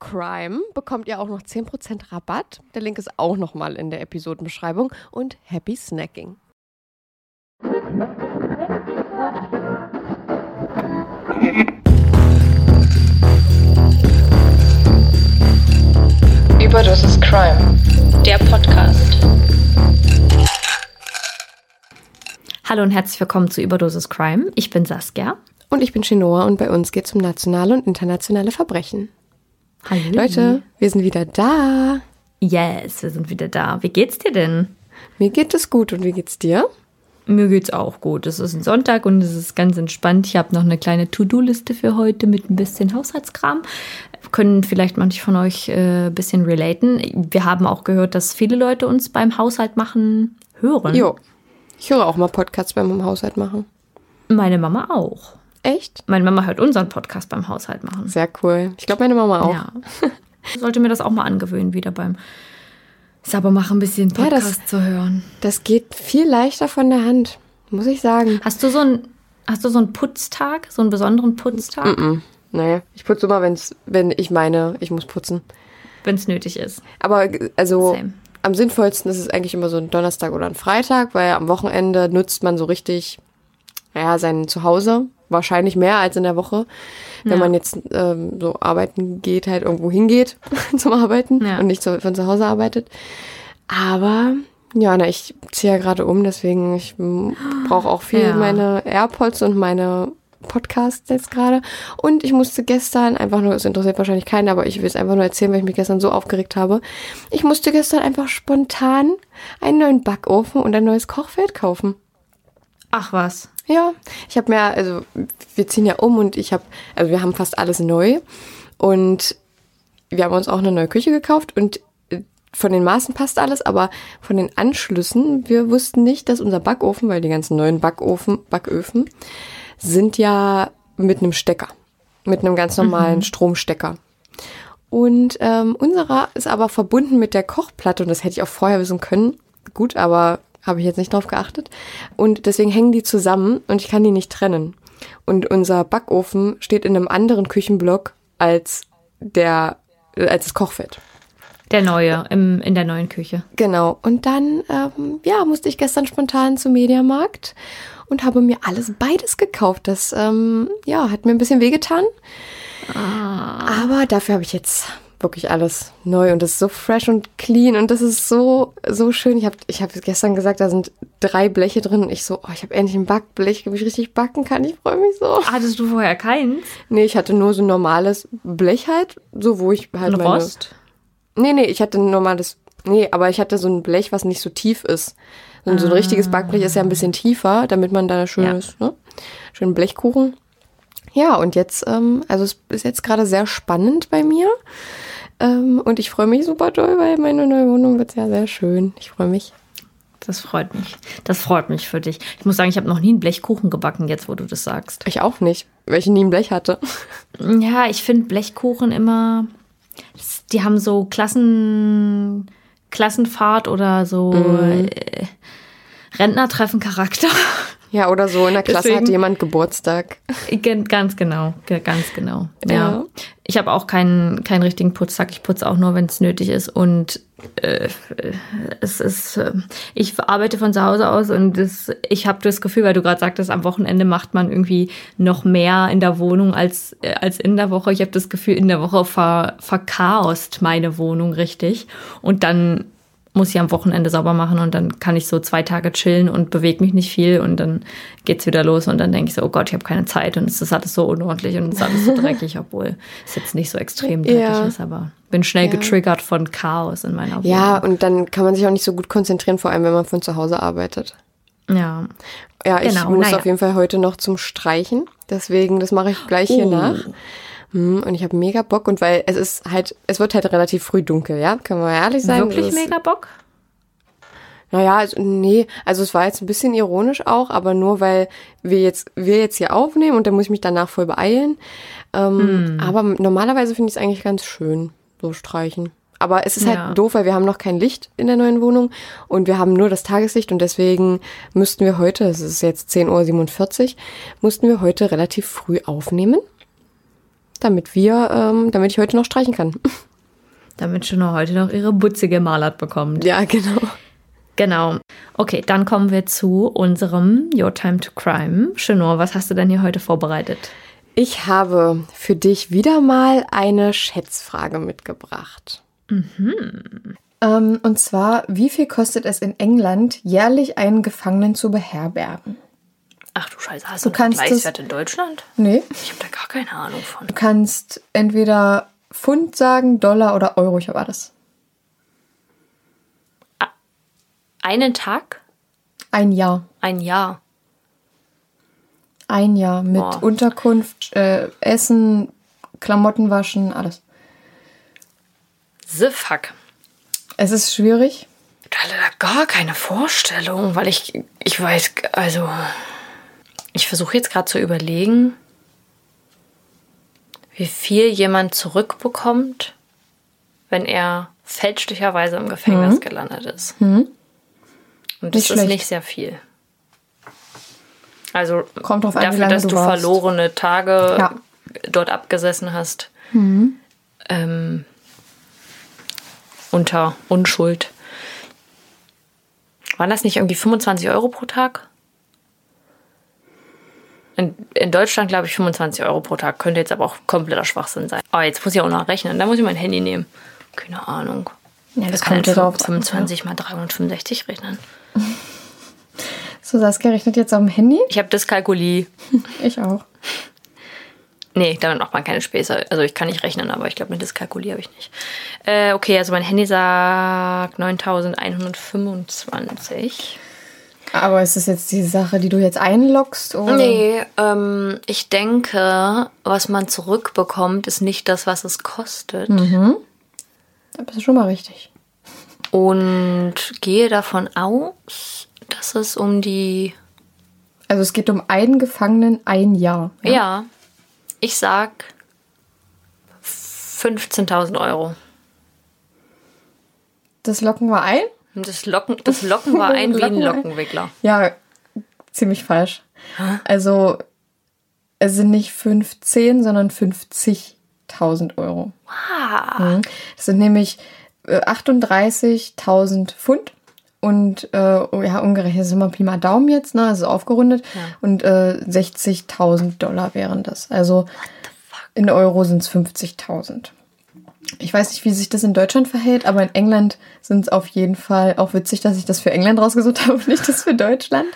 CRIME bekommt ihr auch noch 10% Rabatt. Der Link ist auch nochmal in der Episodenbeschreibung. Und happy snacking. Überdosis Crime, der Podcast. Hallo und herzlich willkommen zu Überdosis Crime. Ich bin Saskia. Und ich bin Chinoa und bei uns geht es um nationale und internationale Verbrechen. Hallo. Leute, wir sind wieder da. Yes, wir sind wieder da. Wie geht's dir denn? Mir geht es gut und wie geht's dir? Mir geht's auch gut. Es ist ein Sonntag und es ist ganz entspannt. Ich habe noch eine kleine To-Do-Liste für heute mit ein bisschen Haushaltskram. Können vielleicht manche von euch äh, ein bisschen relaten. Wir haben auch gehört, dass viele Leute uns beim Haushalt machen hören. Jo. Ich höre auch mal Podcasts beim Haushalt machen. Meine Mama auch. Echt? Meine Mama hört unseren Podcast beim Haushalt machen. Sehr cool. Ich glaube, meine Mama auch. Ja. Sollte mir das auch mal angewöhnen, wieder beim Saubermachen ein bisschen Ja, das- Podcast zu hören. Das geht viel leichter von der Hand, muss ich sagen. Hast du so einen, hast du so einen Putztag, so einen besonderen Putztag, Naja, ich putze immer, wenn's, wenn ich meine, ich muss putzen. wenn es nötig ist? Aber also Same. am sinnvollsten ist es eigentlich immer so ein Donnerstag oder ein Freitag, weil am Wochenende nutzt man so richtig, ja, sein Zuhause. Wahrscheinlich mehr als in der Woche, wenn Ja. man jetzt ähm, so arbeiten geht, halt irgendwo hingeht zum Arbeiten Ja. und nicht zu, von zu Hause arbeitet. Aber ja, na, ich ziehe ja gerade um, deswegen ich brauche auch viel Ja. meine AirPods und meine Podcasts jetzt gerade. Und ich musste gestern einfach nur, es interessiert wahrscheinlich keinen, aber ich will es einfach nur erzählen, weil ich mich gestern so aufgeregt habe. Ich musste gestern einfach spontan einen neuen Backofen und ein neues Kochfeld kaufen. Ach was. Ja, ich habe mir, also wir ziehen ja um und ich habe, also wir haben fast alles neu und wir haben uns auch eine neue Küche gekauft und äh, von den Maßen passt alles, aber von den Anschlüssen, wir wussten nicht, dass unser Backofen, weil die ganzen neuen Backofen, Backöfen sind ja mit einem Stecker, mit einem ganz normalen Stromstecker. Und ähm, unserer ist aber verbunden mit der Kochplatte und das hätte ich auch vorher wissen können. Gut, aber habe ich jetzt nicht drauf geachtet. Und deswegen hängen die zusammen und ich kann die nicht trennen. Und unser Backofen steht in einem anderen Küchenblock als der, äh, als das Kochfeld. Der neue, im, in der neuen Küche. Genau. Und dann, ähm, ja, musste ich gestern spontan zum Mediamarkt und habe mir alles beides gekauft. Das, ähm, ja, hat mir ein bisschen wehgetan. Aber dafür habe ich jetzt wirklich alles neu und das ist so fresh und clean und das ist so, so schön. Ich habe ich hab gestern gesagt, da sind drei Bleche drin und ich so, oh, ich habe endlich ein Backblech, wo ich richtig backen kann. Ich freue mich so. Hattest du vorher keins? Nee, ich hatte nur so ein normales Blech halt, so wo ich halt Ein meine... Rost? Nee, nee, ich hatte ein normales. Nee, aber ich hatte so ein Blech, was nicht so tief ist. So ein, so ein richtiges Backblech ist ja ein bisschen tiefer, damit man da schönes, ne? Schönen Blechkuchen. Ja, und jetzt, ähm, also es ist jetzt gerade sehr spannend bei mir. Ähm, und ich freue mich super doll, weil meine neue Wohnung wird ja sehr schön. Ich freue mich. Das freut mich. Das freut mich für dich. Ich muss sagen, ich habe noch nie einen Blechkuchen gebacken, jetzt wo du das sagst. Ich auch nicht, weil ich nie ein Blech hatte. Ja, ich finde Blechkuchen immer. Die haben so Klassen, Klassenfahrt oder so äh, Rentnertreffen-Charakter. Ja, oder so in der Klasse Deswegen- hat jemand Geburtstag. Ganz genau, ge- ganz genau. Ja. Ja. Ich habe auch keinen, keinen richtigen Putzsack. Ich putze auch nur, wenn es nötig ist. Und äh, es ist, äh, ich arbeite von zu Hause aus und das, ich habe das Gefühl, weil du gerade sagtest, am Wochenende macht man irgendwie noch mehr in der Wohnung als, äh, als in der Woche. Ich habe das Gefühl, in der Woche ver, verchaost meine Wohnung richtig. Und dann muss ich am Wochenende sauber machen und dann kann ich so zwei Tage chillen und bewege mich nicht viel und dann geht's wieder los und dann denke ich so, oh Gott, ich habe keine Zeit und es ist alles so unordentlich und es ist alles so dreckig, obwohl es jetzt nicht so extrem dreckig Ja. ist, aber bin schnell Ja. getriggert von Chaos in meiner Wohnung. Ja, und dann kann man sich auch nicht so gut konzentrieren, vor allem wenn man von zu Hause arbeitet. ja. Ja, ich Genau, muss naja. auf jeden Fall heute noch zum Streichen. Deswegen, das mache ich gleich hier Oh. nach. Hm, Und ich habe mega Bock und weil es ist halt, es wird halt relativ früh dunkel, ja? Können wir ehrlich sein? Wirklich mega Bock? Naja, also, nee, also es war jetzt ein bisschen ironisch auch, aber nur weil wir jetzt, wir jetzt hier aufnehmen und dann muss ich mich danach voll beeilen. Ähm, Hm. Aber normalerweise finde ich es eigentlich ganz schön, so streichen. Aber es ist Ja. halt doof, weil wir haben noch kein Licht in der neuen Wohnung und wir haben nur das Tageslicht und deswegen müssten wir heute, es ist jetzt 10.47 Uhr, mussten wir heute relativ früh aufnehmen, damit wir, ähm, damit ich heute noch streichen kann. Damit Chanel heute noch ihre Butze gemalert bekommt. Ja, genau. Genau. Okay, dann kommen wir zu unserem Your Time to Crime. Chanel, was hast du denn hier heute vorbereitet? Ich habe für dich wieder mal eine Schätzfrage mitgebracht. Ähm, und zwar, wie viel kostet es in England, jährlich einen Gefangenen zu beherbergen? Ach du Scheiße, hast Du kannst es- in Deutschland? Nee. Ich habe da gar keine Ahnung von. Du kannst entweder Pfund sagen, Dollar oder Euro, ich habe alles. Einen Tag? Ein Jahr. Ein Jahr. Ein Jahr mit Boah. Unterkunft, äh, Essen, Klamotten waschen, alles. The fuck. Es ist schwierig. Ich hatte da gar keine Vorstellung, weil ich, ich weiß, also, ich versuche jetzt gerade zu überlegen, wie viel jemand zurückbekommt, wenn er fälschlicherweise im Gefängnis gelandet ist. Und das Nicht ist schlecht. nicht sehr viel. Also Kommt drauf an, dafür, lange dass du du, verlorene Tage Ja. dort abgesessen hast. Ähm, unter Unschuld. Waren das nicht irgendwie 25 Euro pro Tag? In, in Deutschland glaube ich 25 Euro pro Tag. Könnte jetzt aber auch kompletter Schwachsinn sein. Aber jetzt muss ich auch noch rechnen. Da muss ich mein Handy nehmen. Keine Ahnung. Ja, das kann an, 25 mal 365 rechnen. So, Saskia rechnet jetzt auf dem Handy. Ich habe Dyskalkulie. Ich auch. Nee, damit macht man keine Späße. Also ich kann nicht rechnen, aber ich glaube, eine Dyskalkulie habe ich nicht. Äh, okay, also mein Handy sagt 9125. Aber ist das jetzt die Sache, die du jetzt einloggst? Oder? Nee, ähm, ich denke, was man zurückbekommt, ist nicht das, was es kostet. Da bist du schon mal richtig. Und gehe davon aus, dass es um die. Also es geht um einen Gefangenen ein Jahr. Ja, ich sag 15.000 Euro. Das locken wir ein? Und Das Locken, das Locken war ein wie Locken war ein- Lockenwickler. Ja, ziemlich falsch. Also es sind nicht 15, sondern 50.000 Euro. Mhm. Das sind nämlich äh, 38.000 Pfund und äh, ja, umgerechnet sind wir Pi mal Daumen jetzt, ne? Also aufgerundet. Und äh, 60.000 Dollar wären das. Also in Euro sind es 50.000. Ich weiß nicht, wie sich das in Deutschland verhält, aber in England sind es auf jeden Fall auch witzig, dass ich das für England rausgesucht habe und nicht das für Deutschland.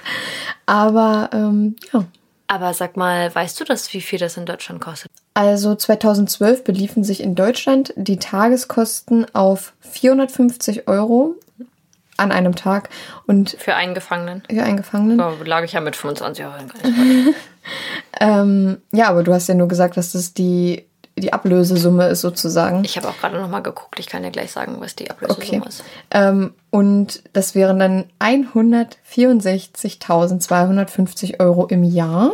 Aber ähm, ja. Aber sag mal, weißt du das, wie viel das in Deutschland kostet? Also 2012 beliefen sich in Deutschland die Tageskosten auf 450 Euro an einem Tag und Für einen Gefangenen? für einen Gefangenen. Da lag ich ja mit 25 Euro. Ähm, ja, aber du hast ja nur gesagt, dass das die, die Ablösesumme ist sozusagen. Ich habe auch gerade noch mal geguckt. Ich kann dir gleich sagen, was die Ablösesumme Okay. ist. Ähm, und das wären dann 164.250 Euro im Jahr.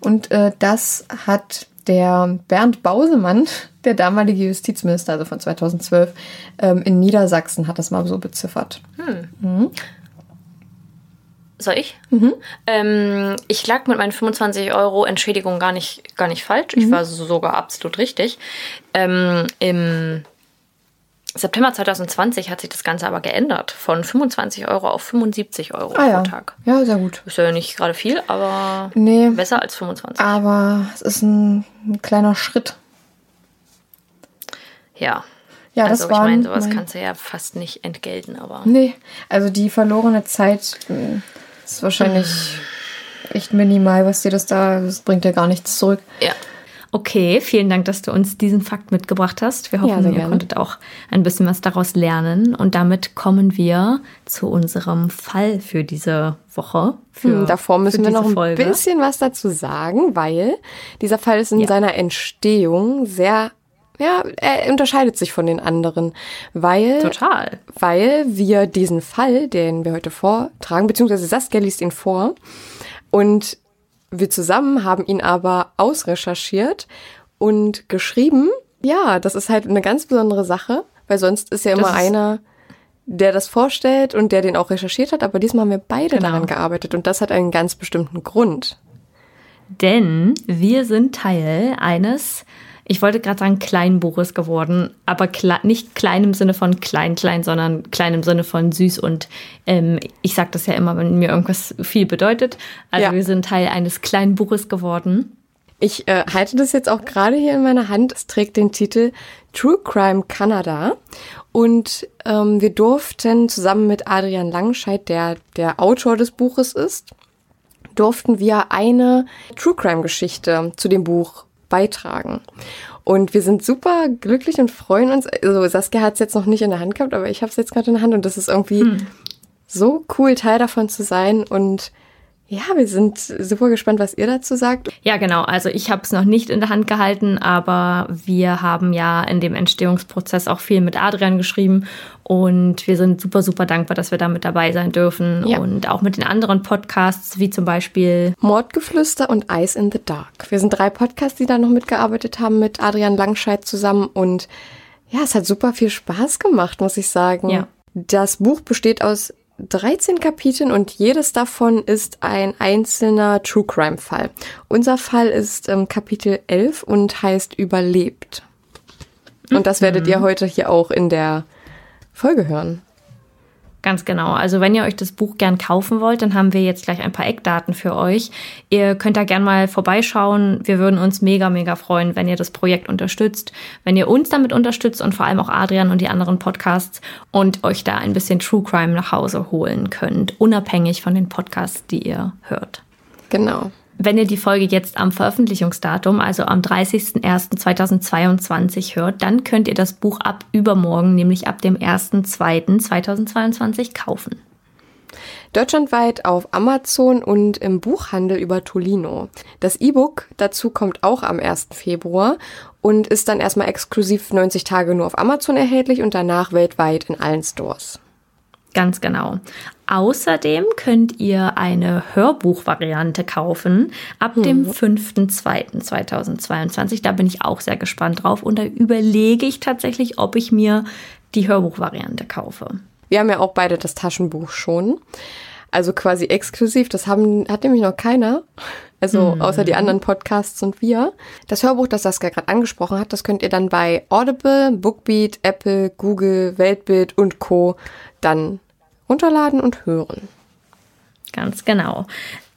Und äh, das hat der Bernd Bausemann, der damalige Justizminister, also von 2012, ähm, in Niedersachsen hat das mal so beziffert. Soll ich? Ähm, ich lag mit meinen 25 Euro Entschädigung gar nicht, gar nicht falsch. Ich war sogar absolut richtig. Ähm, Im September 2020 hat sich das Ganze aber geändert. Von 25 Euro auf 75 Euro Ah ja. pro Tag. Ja, sehr gut. Ist ja nicht gerade viel, aber Nee. besser als 25. Aber es ist ein, ein kleiner Schritt. Ja. Ja, also das ich meine, sowas mein- kannst du ja fast nicht entgelten, aber. Nee, also die verlorene Zeit mh, ist wahrscheinlich echt minimal, was dir das da, das bringt dir gar nichts zurück. Ja. Okay, vielen Dank, dass du uns diesen Fakt mitgebracht hast. Wir Ja, hoffen, sehr ihr konntet auch ein bisschen was daraus lernen. Und damit kommen wir zu unserem Fall für diese Woche. Für, Hm, Davor müssen wir noch ein Folge. bisschen was dazu sagen, weil dieser Fall ist in Ja. seiner Entstehung sehr, ja, er unterscheidet sich von den anderen, weil Total. weil wir diesen Fall, den wir heute vortragen, beziehungsweise Saskia liest ihn vor und wir zusammen haben ihn aber ausrecherchiert und geschrieben. Ja, das ist halt eine ganz besondere Sache, weil sonst ist ja immer ist- einer, der das vorstellt und der den auch recherchiert hat, aber diesmal haben wir beide Genau. daran gearbeitet und das hat einen ganz bestimmten Grund. Denn wir sind Teil eines, ich wollte gerade sagen, kleinen Buches geworden, aber kle nicht klein im Sinne von klein, klein, sondern klein im Sinne von süß. Und ähm, ich sage das ja immer, wenn mir irgendwas viel bedeutet. Also Ja. wir sind Teil eines kleinen Buches geworden. Ich äh, halte das jetzt auch gerade hier in meiner Hand. Es trägt den Titel True Crime Canada. Und ähm, wir durften zusammen mit Adrian Langscheid, der der Autor des Buches ist, durften wir eine True Crime Geschichte zu dem Buch beitragen. Und wir sind super glücklich und freuen uns. Also Saskia hat es jetzt noch nicht in der Hand gehabt, aber ich habe es jetzt gerade in der Hand und das ist irgendwie so cool, Teil davon zu sein. Und ja, wir sind super gespannt, was ihr dazu sagt. Ja, genau. Also ich habe es noch nicht in der Hand gehalten, aber wir haben ja in dem Entstehungsprozess auch viel mit Adrian geschrieben und wir sind super, super dankbar, dass wir da mit dabei sein dürfen Ja. und auch mit den anderen Podcasts, wie zum Beispiel Mordgeflüster und Ice in the Dark. Wir sind drei Podcasts, die da noch mitgearbeitet haben mit Adrian Langscheid zusammen und ja, es hat super viel Spaß gemacht, muss ich sagen. Ja. Das Buch besteht aus 13 Kapiteln und jedes davon ist ein einzelner True Crime Fall. Unser Fall ist ähm, Kapitel 11 und heißt Überlebt. Und das werdet ihr heute hier auch in der Folge hören. Ganz genau. Also wenn ihr euch das Buch gern kaufen wollt, dann haben wir jetzt gleich ein paar Eckdaten für euch. Ihr könnt da gern mal vorbeischauen. Wir würden uns mega, mega freuen, wenn ihr das Projekt unterstützt, wenn ihr uns damit unterstützt und vor allem auch Adrian und die anderen Podcasts und euch da ein bisschen True Crime nach Hause holen könnt, unabhängig von den Podcasts, die ihr hört. Genau. Wenn ihr die Folge jetzt am Veröffentlichungsdatum, also am 30.01.2022 hört, dann könnt ihr das Buch ab übermorgen, nämlich ab dem 1.02.2022 kaufen. Deutschlandweit auf Amazon und im Buchhandel über Tolino. Das E-Book dazu kommt auch am 1. Februar und ist dann erstmal exklusiv 90 Tage nur auf Amazon erhältlich und danach weltweit in allen Stores. Ganz genau. Außerdem könnt ihr eine Hörbuchvariante kaufen ab dem 5.2.2022. Da bin ich auch sehr gespannt drauf und da überlege ich tatsächlich, ob ich mir die Hörbuchvariante kaufe. Wir haben ja auch beide das Taschenbuch schon. Also quasi exklusiv. Das haben, hat nämlich noch keiner. Also außer die anderen Podcasts und wir. Das Hörbuch, das Saskia gerade angesprochen hat, das könnt ihr dann bei Audible, Bookbeat, Apple, Google, Weltbild und Co. dann runterladen und hören. Ganz genau.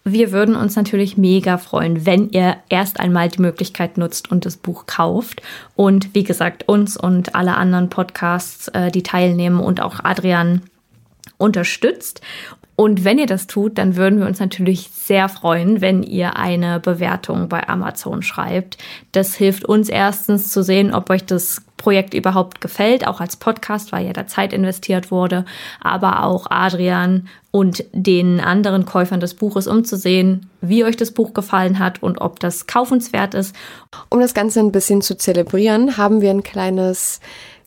Wir würden uns natürlich mega freuen, wenn ihr erst einmal die Möglichkeit nutzt und das Buch kauft. Und wie gesagt, uns und alle anderen Podcasts, äh, die teilnehmen und auch Adrian unterstützt. Und wenn ihr das tut, dann würden wir uns natürlich sehr freuen, wenn ihr eine Bewertung bei Amazon schreibt. Das hilft uns erstens zu sehen, ob euch das Projekt überhaupt gefällt, auch als Podcast, weil ja da Zeit investiert wurde, aber auch Adrian und den anderen Käufern des Buches, um zu sehen, wie euch das Buch gefallen hat und ob das kaufenswert ist. Um das Ganze ein bisschen zu zelebrieren, haben wir ein kleines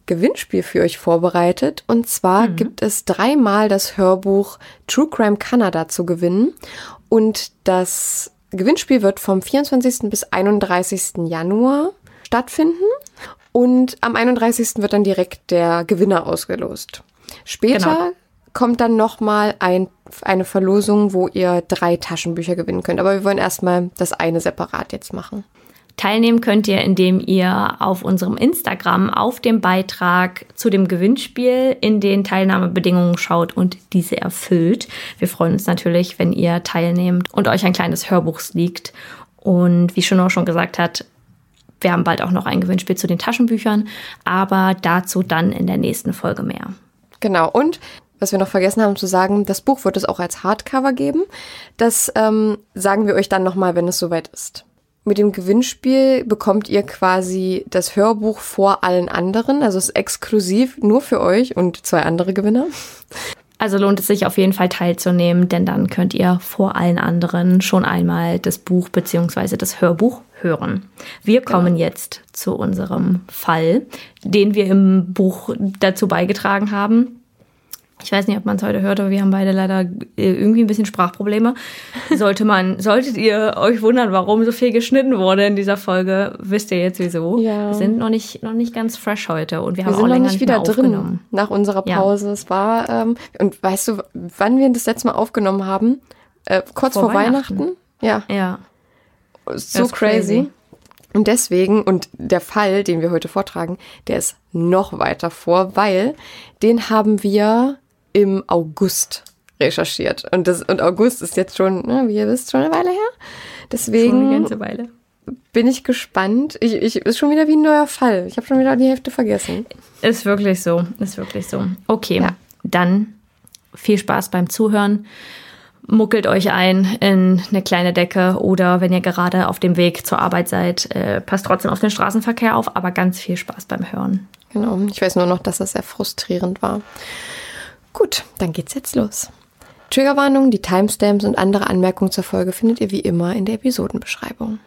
Gewinnspiel für euch vorbereitet. Und zwar mhm. gibt es dreimal das Hörbuch True Crime Canada zu gewinnen. Und das Gewinnspiel wird vom 24. bis 31. Januar stattfinden. Und am 31. wird dann direkt der Gewinner ausgelost. Später genau. kommt dann nochmal ein, eine Verlosung, wo ihr drei Taschenbücher gewinnen könnt. Aber wir wollen erstmal das eine separat jetzt machen. Teilnehmen könnt ihr, indem ihr auf unserem Instagram auf dem Beitrag zu dem Gewinnspiel in den Teilnahmebedingungen schaut und diese erfüllt. Wir freuen uns natürlich, wenn ihr teilnehmt und euch ein kleines Hörbuch liegt. Und wie Schuno schon gesagt hat, wir haben bald auch noch ein Gewinnspiel zu den Taschenbüchern, aber dazu dann in der nächsten Folge mehr. Genau, und was wir noch vergessen haben zu sagen, das Buch wird es auch als Hardcover geben. Das ähm, sagen wir euch dann nochmal, wenn es soweit ist. Mit dem Gewinnspiel bekommt ihr quasi das Hörbuch vor allen anderen. Also es ist exklusiv nur für euch und zwei andere Gewinner. Also lohnt es sich auf jeden Fall teilzunehmen, denn dann könnt ihr vor allen anderen schon einmal das Buch bzw. das Hörbuch hören. Wir genau. kommen genau. jetzt zu unserem Fall, den wir im Buch dazu beigetragen haben. Ich weiß nicht, ob man es heute hört, aber wir haben beide leider äh, irgendwie ein bisschen Sprachprobleme. Sollte man, solltet ihr euch wundern, warum so viel geschnitten wurde in dieser Folge, wisst ihr jetzt wieso. Ja. Wir sind noch nicht, noch nicht ganz fresh heute und wir, wir haben auch länger nicht wieder drin nach unserer Pause. Ja. Es war, ähm, und weißt du, wann wir das letzte Mal aufgenommen haben? Äh, kurz vor, vor Weihnachten. Weihnachten. Ja. Ja. So crazy. crazy. Und deswegen, und der Fall, den wir heute vortragen, der ist noch weiter vor, weil den haben wir im August recherchiert. Und, das, und August ist jetzt schon, ne, wie ihr wisst, schon eine Weile her. Deswegen schon eine ganze Weile. bin ich gespannt. Ich, ich, ist schon wieder wie ein neuer Fall. Ich habe schon wieder die Hälfte vergessen. Ist wirklich so. Ist wirklich so. Okay, ja. dann viel Spaß beim Zuhören. Muckelt euch ein in eine kleine Decke oder wenn ihr gerade auf dem Weg zur Arbeit seid, äh, passt trotzdem auf den Straßenverkehr auf, aber ganz viel Spaß beim Hören. Genau, ich weiß nur noch, dass das sehr frustrierend war. Gut, dann geht's jetzt los. Triggerwarnung, die Timestamps und andere Anmerkungen zur Folge findet ihr wie immer in der Episodenbeschreibung.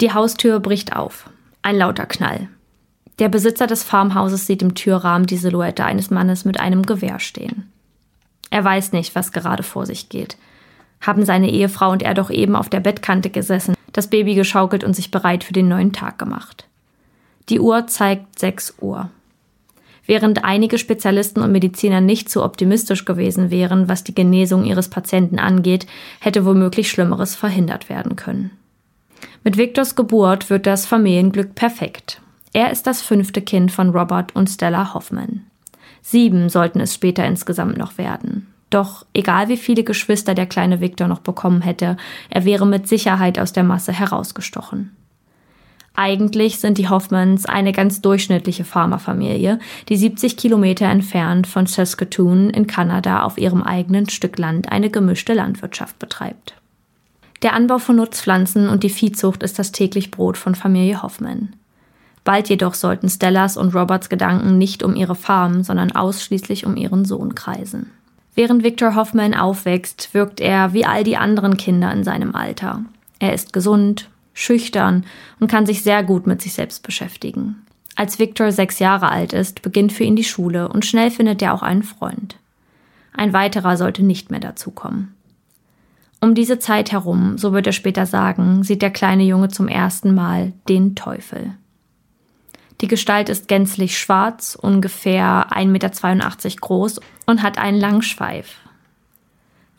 Die Haustür bricht auf. Ein lauter Knall. Der Besitzer des Farmhauses sieht im Türrahmen die Silhouette eines Mannes mit einem Gewehr stehen. Er weiß nicht, was gerade vor sich geht. Haben seine Ehefrau und er doch eben auf der Bettkante gesessen, das Baby geschaukelt und sich bereit für den neuen Tag gemacht. Die Uhr zeigt 6 Uhr. Während einige Spezialisten und Mediziner nicht so optimistisch gewesen wären, was die Genesung ihres Patienten angeht, hätte womöglich Schlimmeres verhindert werden können. Mit Victors Geburt wird das Familienglück perfekt. Er ist das fünfte Kind von Robert und Stella Hoffman. Sieben sollten es später insgesamt noch werden. Doch egal wie viele Geschwister der kleine Victor noch bekommen hätte, er wäre mit Sicherheit aus der Masse herausgestochen. Eigentlich sind die Hoffmans eine ganz durchschnittliche Farmerfamilie, die 70 Kilometer entfernt von Saskatoon in Kanada auf ihrem eigenen Stück Land eine gemischte Landwirtschaft betreibt. Der Anbau von Nutzpflanzen und die Viehzucht ist das täglich Brot von Familie Hoffman. Bald jedoch sollten Stellas und Roberts Gedanken nicht um ihre Farm, sondern ausschließlich um ihren Sohn kreisen. Während Victor Hoffman aufwächst, wirkt er wie all die anderen Kinder in seinem Alter. Er ist gesund, schüchtern und kann sich sehr gut mit sich selbst beschäftigen. Als Victor sechs Jahre alt ist, beginnt für ihn die Schule und schnell findet er auch einen Freund. Ein weiterer sollte nicht mehr dazukommen. Um diese Zeit herum, so wird er später sagen, sieht der kleine Junge zum ersten Mal den Teufel. Die Gestalt ist gänzlich schwarz, ungefähr 1,82 Meter groß und hat einen langen Schweif.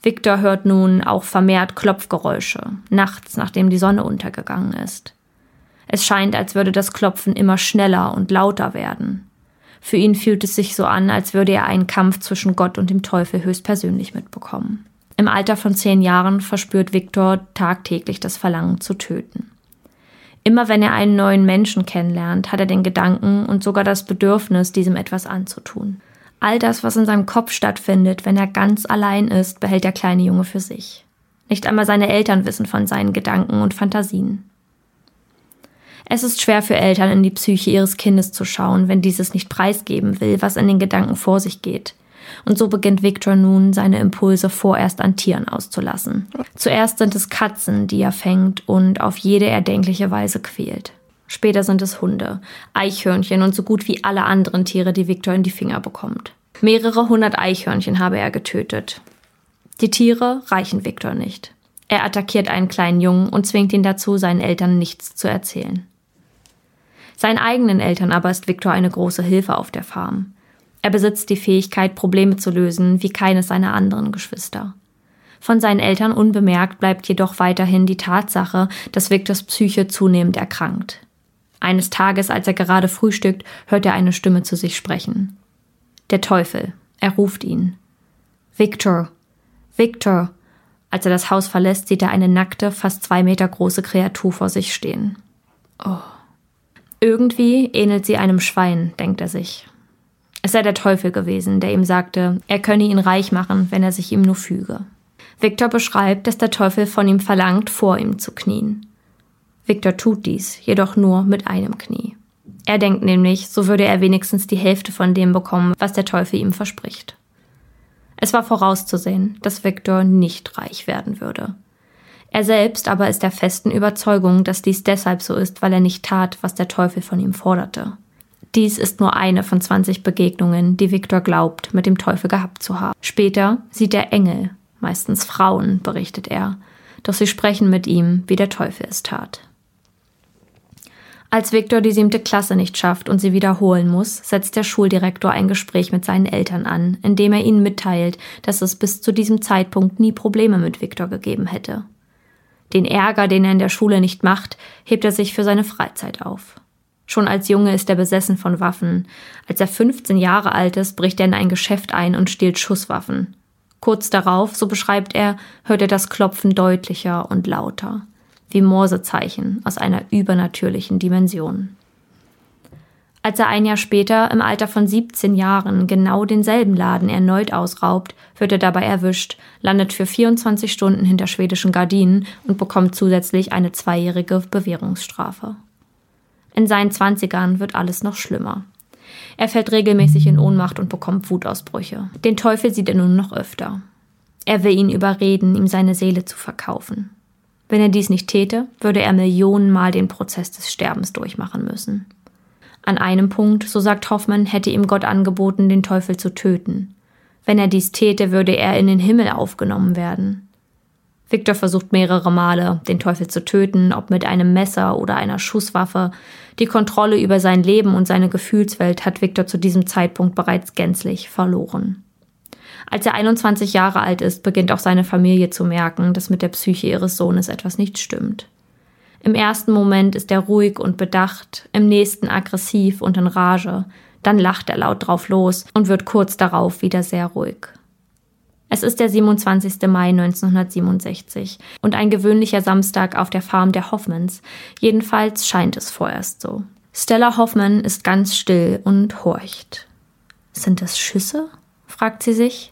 Victor hört nun auch vermehrt Klopfgeräusche, nachts, nachdem die Sonne untergegangen ist. Es scheint, als würde das Klopfen immer schneller und lauter werden. Für ihn fühlt es sich so an, als würde er einen Kampf zwischen Gott und dem Teufel höchstpersönlich mitbekommen. Im Alter von zehn Jahren verspürt Victor tagtäglich das Verlangen zu töten. Immer wenn er einen neuen Menschen kennenlernt, hat er den Gedanken und sogar das Bedürfnis, diesem etwas anzutun. All das, was in seinem Kopf stattfindet, wenn er ganz allein ist, behält der kleine Junge für sich. Nicht einmal seine Eltern wissen von seinen Gedanken und Fantasien. Es ist schwer für Eltern in die Psyche ihres Kindes zu schauen, wenn dieses nicht preisgeben will, was in den Gedanken vor sich geht. Und so beginnt Victor nun, seine Impulse vorerst an Tieren auszulassen. Zuerst sind es Katzen, die er fängt und auf jede erdenkliche Weise quält. Später sind es Hunde, Eichhörnchen und so gut wie alle anderen Tiere, die Victor in die Finger bekommt. Mehrere hundert Eichhörnchen habe er getötet. Die Tiere reichen Victor nicht. Er attackiert einen kleinen Jungen und zwingt ihn dazu, seinen Eltern nichts zu erzählen. Seinen eigenen Eltern aber ist Victor eine große Hilfe auf der Farm. Er besitzt die Fähigkeit, Probleme zu lösen, wie keines seiner anderen Geschwister. Von seinen Eltern unbemerkt bleibt jedoch weiterhin die Tatsache, dass Victors Psyche zunehmend erkrankt. Eines Tages, als er gerade frühstückt, hört er eine Stimme zu sich sprechen. Der Teufel. Er ruft ihn. Victor. Victor. Als er das Haus verlässt, sieht er eine nackte, fast zwei Meter große Kreatur vor sich stehen. Oh. Irgendwie ähnelt sie einem Schwein, denkt er sich. Es sei der Teufel gewesen, der ihm sagte, er könne ihn reich machen, wenn er sich ihm nur füge. Victor beschreibt, dass der Teufel von ihm verlangt, vor ihm zu knien. Victor tut dies, jedoch nur mit einem Knie. Er denkt nämlich, so würde er wenigstens die Hälfte von dem bekommen, was der Teufel ihm verspricht. Es war vorauszusehen, dass Victor nicht reich werden würde. Er selbst aber ist der festen Überzeugung, dass dies deshalb so ist, weil er nicht tat, was der Teufel von ihm forderte. Dies ist nur eine von 20 Begegnungen, die Viktor glaubt, mit dem Teufel gehabt zu haben. Später sieht er Engel, meistens Frauen, berichtet er, doch sie sprechen mit ihm, wie der Teufel es tat. Als Viktor die siebte Klasse nicht schafft und sie wiederholen muss, setzt der Schuldirektor ein Gespräch mit seinen Eltern an, indem er ihnen mitteilt, dass es bis zu diesem Zeitpunkt nie Probleme mit Viktor gegeben hätte. Den Ärger, den er in der Schule nicht macht, hebt er sich für seine Freizeit auf. Schon als Junge ist er besessen von Waffen. Als er 15 Jahre alt ist, bricht er in ein Geschäft ein und stiehlt Schusswaffen. Kurz darauf, so beschreibt er, hört er das Klopfen deutlicher und lauter, wie Morsezeichen aus einer übernatürlichen Dimension. Als er ein Jahr später, im Alter von 17 Jahren, genau denselben Laden erneut ausraubt, wird er dabei erwischt, landet für 24 Stunden hinter schwedischen Gardinen und bekommt zusätzlich eine zweijährige Bewährungsstrafe. In seinen Zwanzigern wird alles noch schlimmer. Er fällt regelmäßig in Ohnmacht und bekommt Wutausbrüche. Den Teufel sieht er nun noch öfter. Er will ihn überreden, ihm seine Seele zu verkaufen. Wenn er dies nicht täte, würde er Millionenmal den Prozess des Sterbens durchmachen müssen. An einem Punkt, so sagt Hoffmann, hätte ihm Gott angeboten, den Teufel zu töten. Wenn er dies täte, würde er in den Himmel aufgenommen werden. Victor versucht mehrere Male, den Teufel zu töten, ob mit einem Messer oder einer Schusswaffe. Die Kontrolle über sein Leben und seine Gefühlswelt hat Victor zu diesem Zeitpunkt bereits gänzlich verloren. Als er 21 Jahre alt ist, beginnt auch seine Familie zu merken, dass mit der Psyche ihres Sohnes etwas nicht stimmt. Im ersten Moment ist er ruhig und bedacht, im nächsten aggressiv und in Rage, Dann lacht er laut drauf los und wird kurz darauf wieder sehr ruhig. Es ist der 27. Mai 1967 und ein gewöhnlicher Samstag auf der Farm der Hoffmans. Jedenfalls scheint es vorerst so. Stella Hoffman ist ganz still und horcht. Sind das Schüsse? fragt sie sich.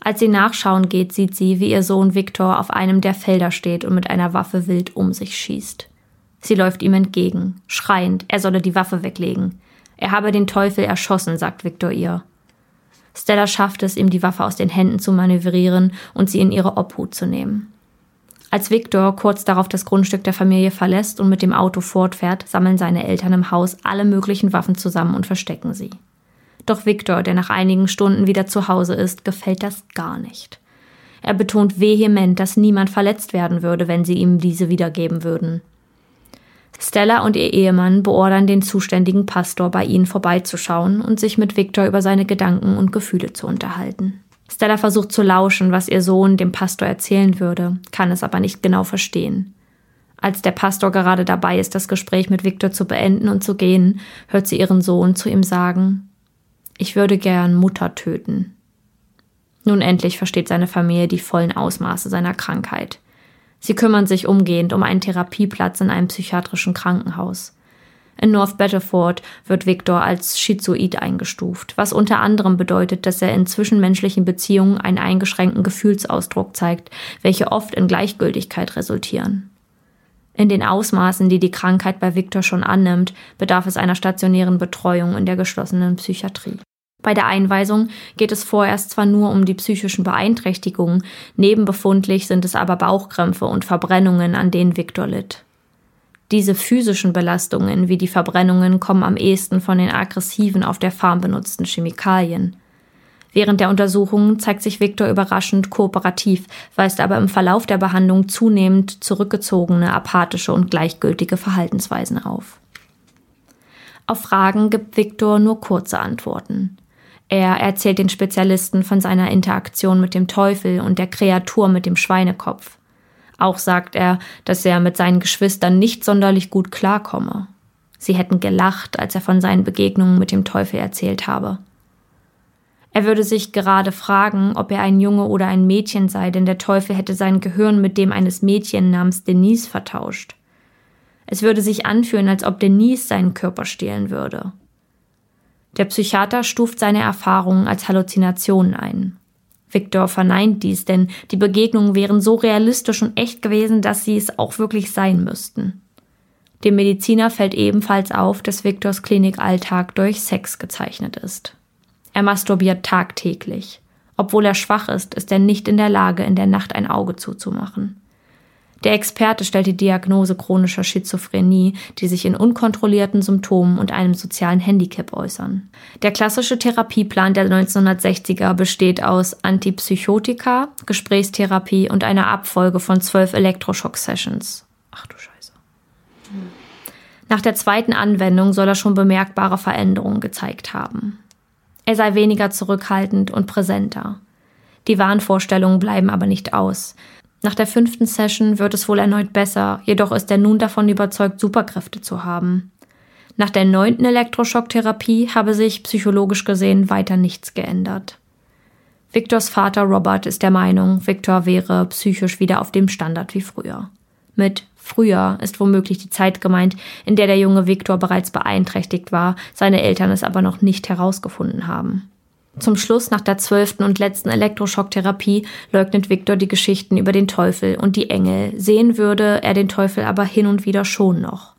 Als sie nachschauen geht, sieht sie, wie ihr Sohn Viktor auf einem der Felder steht und mit einer Waffe wild um sich schießt. Sie läuft ihm entgegen, schreiend, er solle die Waffe weglegen. Er habe den Teufel erschossen, sagt Viktor ihr. Stella schafft es, ihm die Waffe aus den Händen zu manövrieren und sie in ihre Obhut zu nehmen. Als Viktor kurz darauf das Grundstück der Familie verlässt und mit dem Auto fortfährt, sammeln seine Eltern im Haus alle möglichen Waffen zusammen und verstecken sie. Doch Viktor, der nach einigen Stunden wieder zu Hause ist, gefällt das gar nicht. Er betont vehement, dass niemand verletzt werden würde, wenn sie ihm diese wiedergeben würden. Stella und ihr Ehemann beordern den zuständigen Pastor, bei ihnen vorbeizuschauen und sich mit Victor über seine Gedanken und Gefühle zu unterhalten. Stella versucht zu lauschen, was ihr Sohn dem Pastor erzählen würde, kann es aber nicht genau verstehen. Als der Pastor gerade dabei ist, das Gespräch mit Victor zu beenden und zu gehen, hört sie ihren Sohn zu ihm sagen, ich würde gern Mutter töten. Nun endlich versteht seine Familie die vollen Ausmaße seiner Krankheit. Sie kümmern sich umgehend um einen Therapieplatz in einem psychiatrischen Krankenhaus. In North Battleford wird Victor als schizoid eingestuft, was unter anderem bedeutet, dass er in zwischenmenschlichen Beziehungen einen eingeschränkten Gefühlsausdruck zeigt, welche oft in Gleichgültigkeit resultieren. In den Ausmaßen, die die Krankheit bei Victor schon annimmt, bedarf es einer stationären Betreuung in der geschlossenen Psychiatrie. Bei der Einweisung geht es vorerst zwar nur um die psychischen Beeinträchtigungen, nebenbefundlich sind es aber Bauchkrämpfe und Verbrennungen, an denen Viktor litt. Diese physischen Belastungen wie die Verbrennungen kommen am ehesten von den aggressiven auf der Farm benutzten Chemikalien. Während der Untersuchungen zeigt sich Viktor überraschend kooperativ, weist aber im Verlauf der Behandlung zunehmend zurückgezogene, apathische und gleichgültige Verhaltensweisen auf. Auf Fragen gibt Viktor nur kurze Antworten. Er erzählt den Spezialisten von seiner Interaktion mit dem Teufel und der Kreatur mit dem Schweinekopf. Auch sagt er, dass er mit seinen Geschwistern nicht sonderlich gut klarkomme. Sie hätten gelacht, als er von seinen Begegnungen mit dem Teufel erzählt habe. Er würde sich gerade fragen, ob er ein Junge oder ein Mädchen sei, denn der Teufel hätte sein Gehirn mit dem eines Mädchen namens Denise vertauscht. Es würde sich anfühlen, als ob Denise seinen Körper stehlen würde. Der Psychiater stuft seine Erfahrungen als Halluzinationen ein. Victor verneint dies, denn die Begegnungen wären so realistisch und echt gewesen, dass sie es auch wirklich sein müssten. Dem Mediziner fällt ebenfalls auf, dass Victors Klinikalltag durch Sex gezeichnet ist. Er masturbiert tagtäglich. Obwohl er schwach ist, ist er nicht in der Lage, in der Nacht ein Auge zuzumachen. Der Experte stellt die Diagnose chronischer Schizophrenie, die sich in unkontrollierten Symptomen und einem sozialen Handicap äußern. Der klassische Therapieplan der 1960er besteht aus Antipsychotika, Gesprächstherapie und einer Abfolge von zwölf Elektroschock-Sessions. Ach du Scheiße. Nach der zweiten Anwendung soll er schon bemerkbare Veränderungen gezeigt haben. Er sei weniger zurückhaltend und präsenter. Die Wahnvorstellungen bleiben aber nicht aus. Nach der fünften Session wird es wohl erneut besser, jedoch ist er nun davon überzeugt, Superkräfte zu haben. Nach der neunten Elektroschocktherapie habe sich psychologisch gesehen weiter nichts geändert. Victors Vater Robert ist der Meinung, Victor wäre psychisch wieder auf dem Standard wie früher. Mit früher ist womöglich die Zeit gemeint, in der der junge Victor bereits beeinträchtigt war, seine Eltern es aber noch nicht herausgefunden haben. Zum Schluss, nach der zwölften und letzten Elektroschocktherapie, leugnet Viktor die Geschichten über den Teufel und die Engel. Sehen würde er den Teufel aber hin und wieder schon noch.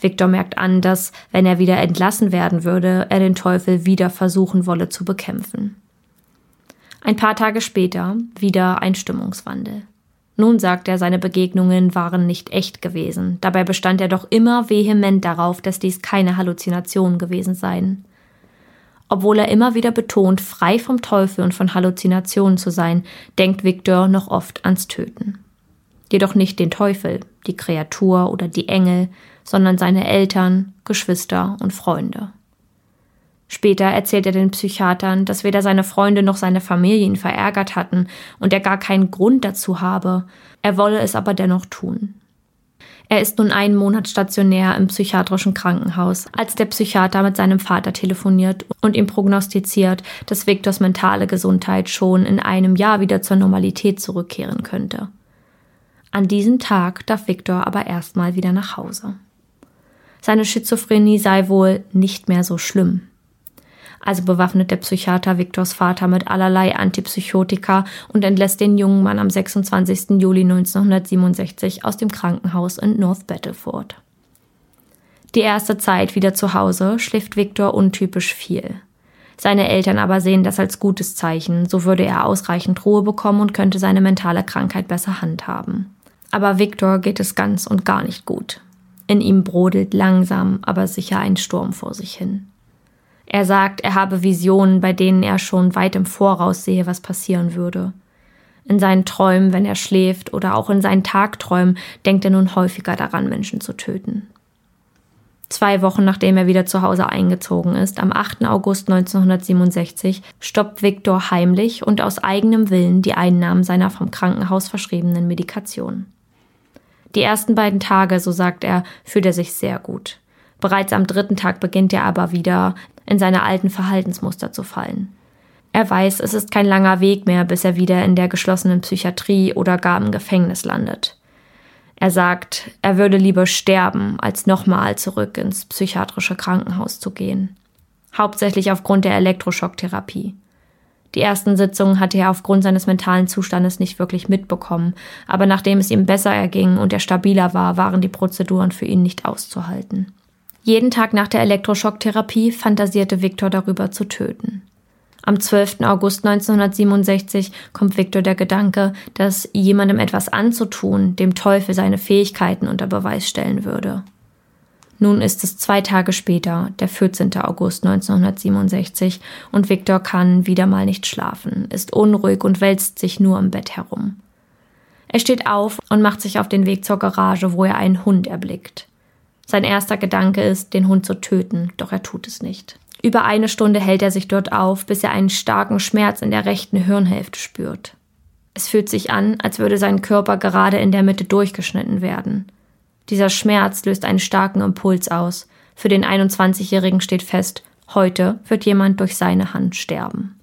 Viktor merkt an, dass, wenn er wieder entlassen werden würde, er den Teufel wieder versuchen wolle zu bekämpfen. Ein paar Tage später wieder ein Stimmungswandel. Nun sagt er, seine Begegnungen waren nicht echt gewesen. Dabei bestand er doch immer vehement darauf, dass dies keine Halluzinationen gewesen seien. Obwohl er immer wieder betont, frei vom Teufel und von Halluzinationen zu sein, denkt Victor noch oft ans Töten. Jedoch nicht den Teufel, die Kreatur oder die Engel, sondern seine Eltern, Geschwister und Freunde. Später erzählt er den Psychiatern, dass weder seine Freunde noch seine Familie ihn verärgert hatten und er gar keinen Grund dazu habe, er wolle es aber dennoch tun. Er ist nun einen Monat stationär im psychiatrischen Krankenhaus, als der Psychiater mit seinem Vater telefoniert und ihm prognostiziert, dass Victors mentale Gesundheit schon in einem Jahr wieder zur Normalität zurückkehren könnte. An diesem Tag darf Victor aber erstmal wieder nach Hause. Seine Schizophrenie sei wohl nicht mehr so schlimm. Also bewaffnet der Psychiater Victors Vater mit allerlei Antipsychotika und entlässt den jungen Mann am 26. Juli 1967 aus dem Krankenhaus in North Battleford. Die erste Zeit wieder zu Hause schläft Victor untypisch viel. Seine Eltern aber sehen das als gutes Zeichen, so würde er ausreichend Ruhe bekommen und könnte seine mentale Krankheit besser handhaben. Aber Victor geht es ganz und gar nicht gut. In ihm brodelt langsam, aber sicher ein Sturm vor sich hin. Er sagt, er habe Visionen, bei denen er schon weit im Voraus sehe, was passieren würde. In seinen Träumen, wenn er schläft, oder auch in seinen Tagträumen denkt er nun häufiger daran, Menschen zu töten. Zwei Wochen nachdem er wieder zu Hause eingezogen ist, am 8. August 1967, stoppt Viktor heimlich und aus eigenem Willen die Einnahmen seiner vom Krankenhaus verschriebenen Medikation. Die ersten beiden Tage, so sagt er, fühlt er sich sehr gut. Bereits am dritten Tag beginnt er aber wieder in seine alten Verhaltensmuster zu fallen. Er weiß, es ist kein langer Weg mehr, bis er wieder in der geschlossenen Psychiatrie oder gar im Gefängnis landet. Er sagt, er würde lieber sterben, als nochmal zurück ins psychiatrische Krankenhaus zu gehen. Hauptsächlich aufgrund der Elektroschocktherapie. Die ersten Sitzungen hatte er aufgrund seines mentalen Zustandes nicht wirklich mitbekommen, aber nachdem es ihm besser erging und er stabiler war, waren die Prozeduren für ihn nicht auszuhalten. Jeden Tag nach der Elektroschocktherapie fantasierte Viktor darüber zu töten. Am 12. August 1967 kommt Viktor der Gedanke, dass jemandem etwas anzutun dem Teufel seine Fähigkeiten unter Beweis stellen würde. Nun ist es zwei Tage später, der 14. August 1967, und Viktor kann wieder mal nicht schlafen, ist unruhig und wälzt sich nur im Bett herum. Er steht auf und macht sich auf den Weg zur Garage, wo er einen Hund erblickt. Sein erster Gedanke ist, den Hund zu töten, doch er tut es nicht. Über eine Stunde hält er sich dort auf, bis er einen starken Schmerz in der rechten Hirnhälfte spürt. Es fühlt sich an, als würde sein Körper gerade in der Mitte durchgeschnitten werden. Dieser Schmerz löst einen starken Impuls aus. Für den 21-Jährigen steht fest, heute wird jemand durch seine Hand sterben.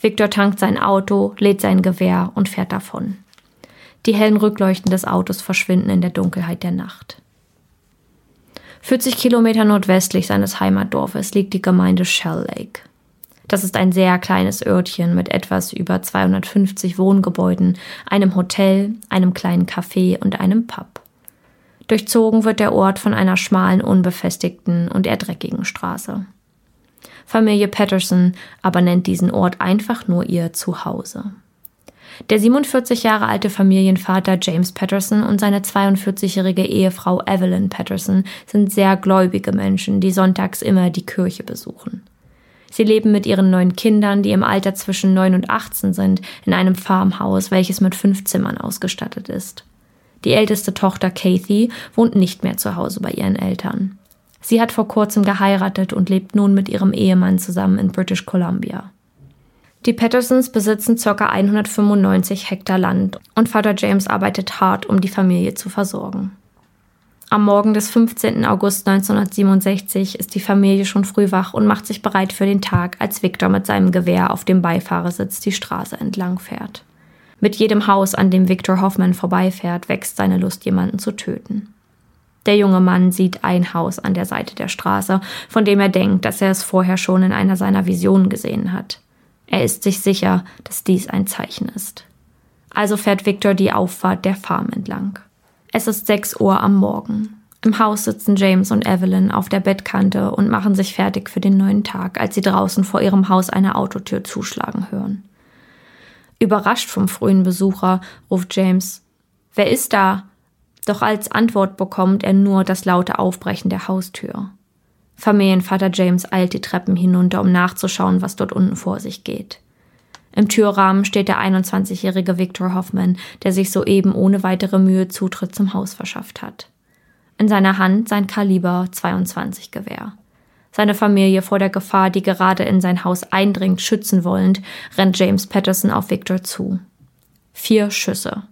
Victor tankt sein Auto, lädt sein Gewehr und fährt davon. Die hellen Rückleuchten des Autos verschwinden in der Dunkelheit der Nacht. 40 Kilometer nordwestlich seines Heimatdorfes liegt die Gemeinde Shell Lake. Das ist ein sehr kleines Örtchen mit etwas über 250 Wohngebäuden, einem Hotel, einem kleinen Café und einem Pub. Durchzogen wird der Ort von einer schmalen, unbefestigten und eher dreckigen Straße. Familie Patterson aber nennt diesen Ort einfach nur ihr Zuhause. Der 47 Jahre alte Familienvater James Patterson und seine 42-jährige Ehefrau Evelyn Patterson sind sehr gläubige Menschen, die sonntags immer die Kirche besuchen. Sie leben mit ihren neun Kindern, die im Alter zwischen 9 und 18 sind, in einem Farmhaus, welches mit fünf Zimmern ausgestattet ist. Die älteste Tochter Kathy wohnt nicht mehr zu Hause bei ihren Eltern. Sie hat vor kurzem geheiratet und lebt nun mit ihrem Ehemann zusammen in British Columbia. Die Pattersons besitzen ca. 195 Hektar Land und Vater James arbeitet hart, um die Familie zu versorgen. Am Morgen des 15. August 1967 ist die Familie schon früh wach und macht sich bereit für den Tag, als Victor mit seinem Gewehr auf dem Beifahrersitz die Straße entlang fährt. Mit jedem Haus, an dem Victor Hoffman vorbeifährt, wächst seine Lust, jemanden zu töten. Der junge Mann sieht ein Haus an der Seite der Straße, von dem er denkt, dass er es vorher schon in einer seiner Visionen gesehen hat. Er ist sich sicher, dass dies ein Zeichen ist. Also fährt Victor die Auffahrt der Farm entlang. Es ist 6 Uhr am Morgen. Im Haus sitzen James und Evelyn auf der Bettkante und machen sich fertig für den neuen Tag, als sie draußen vor ihrem Haus eine Autotür zuschlagen hören. Überrascht vom frühen Besucher ruft James Wer ist da? Doch als Antwort bekommt er nur das laute Aufbrechen der Haustür. Familienvater James eilt die Treppen hinunter, um nachzuschauen, was dort unten vor sich geht. Im Türrahmen steht der 21-jährige Victor Hoffman, der sich soeben ohne weitere Mühe Zutritt zum Haus verschafft hat. In seiner Hand sein Kaliber 22 Gewehr. Seine Familie vor der Gefahr, die gerade in sein Haus eindringt, schützen wollend, rennt James Patterson auf Victor zu. Vier Schüsse.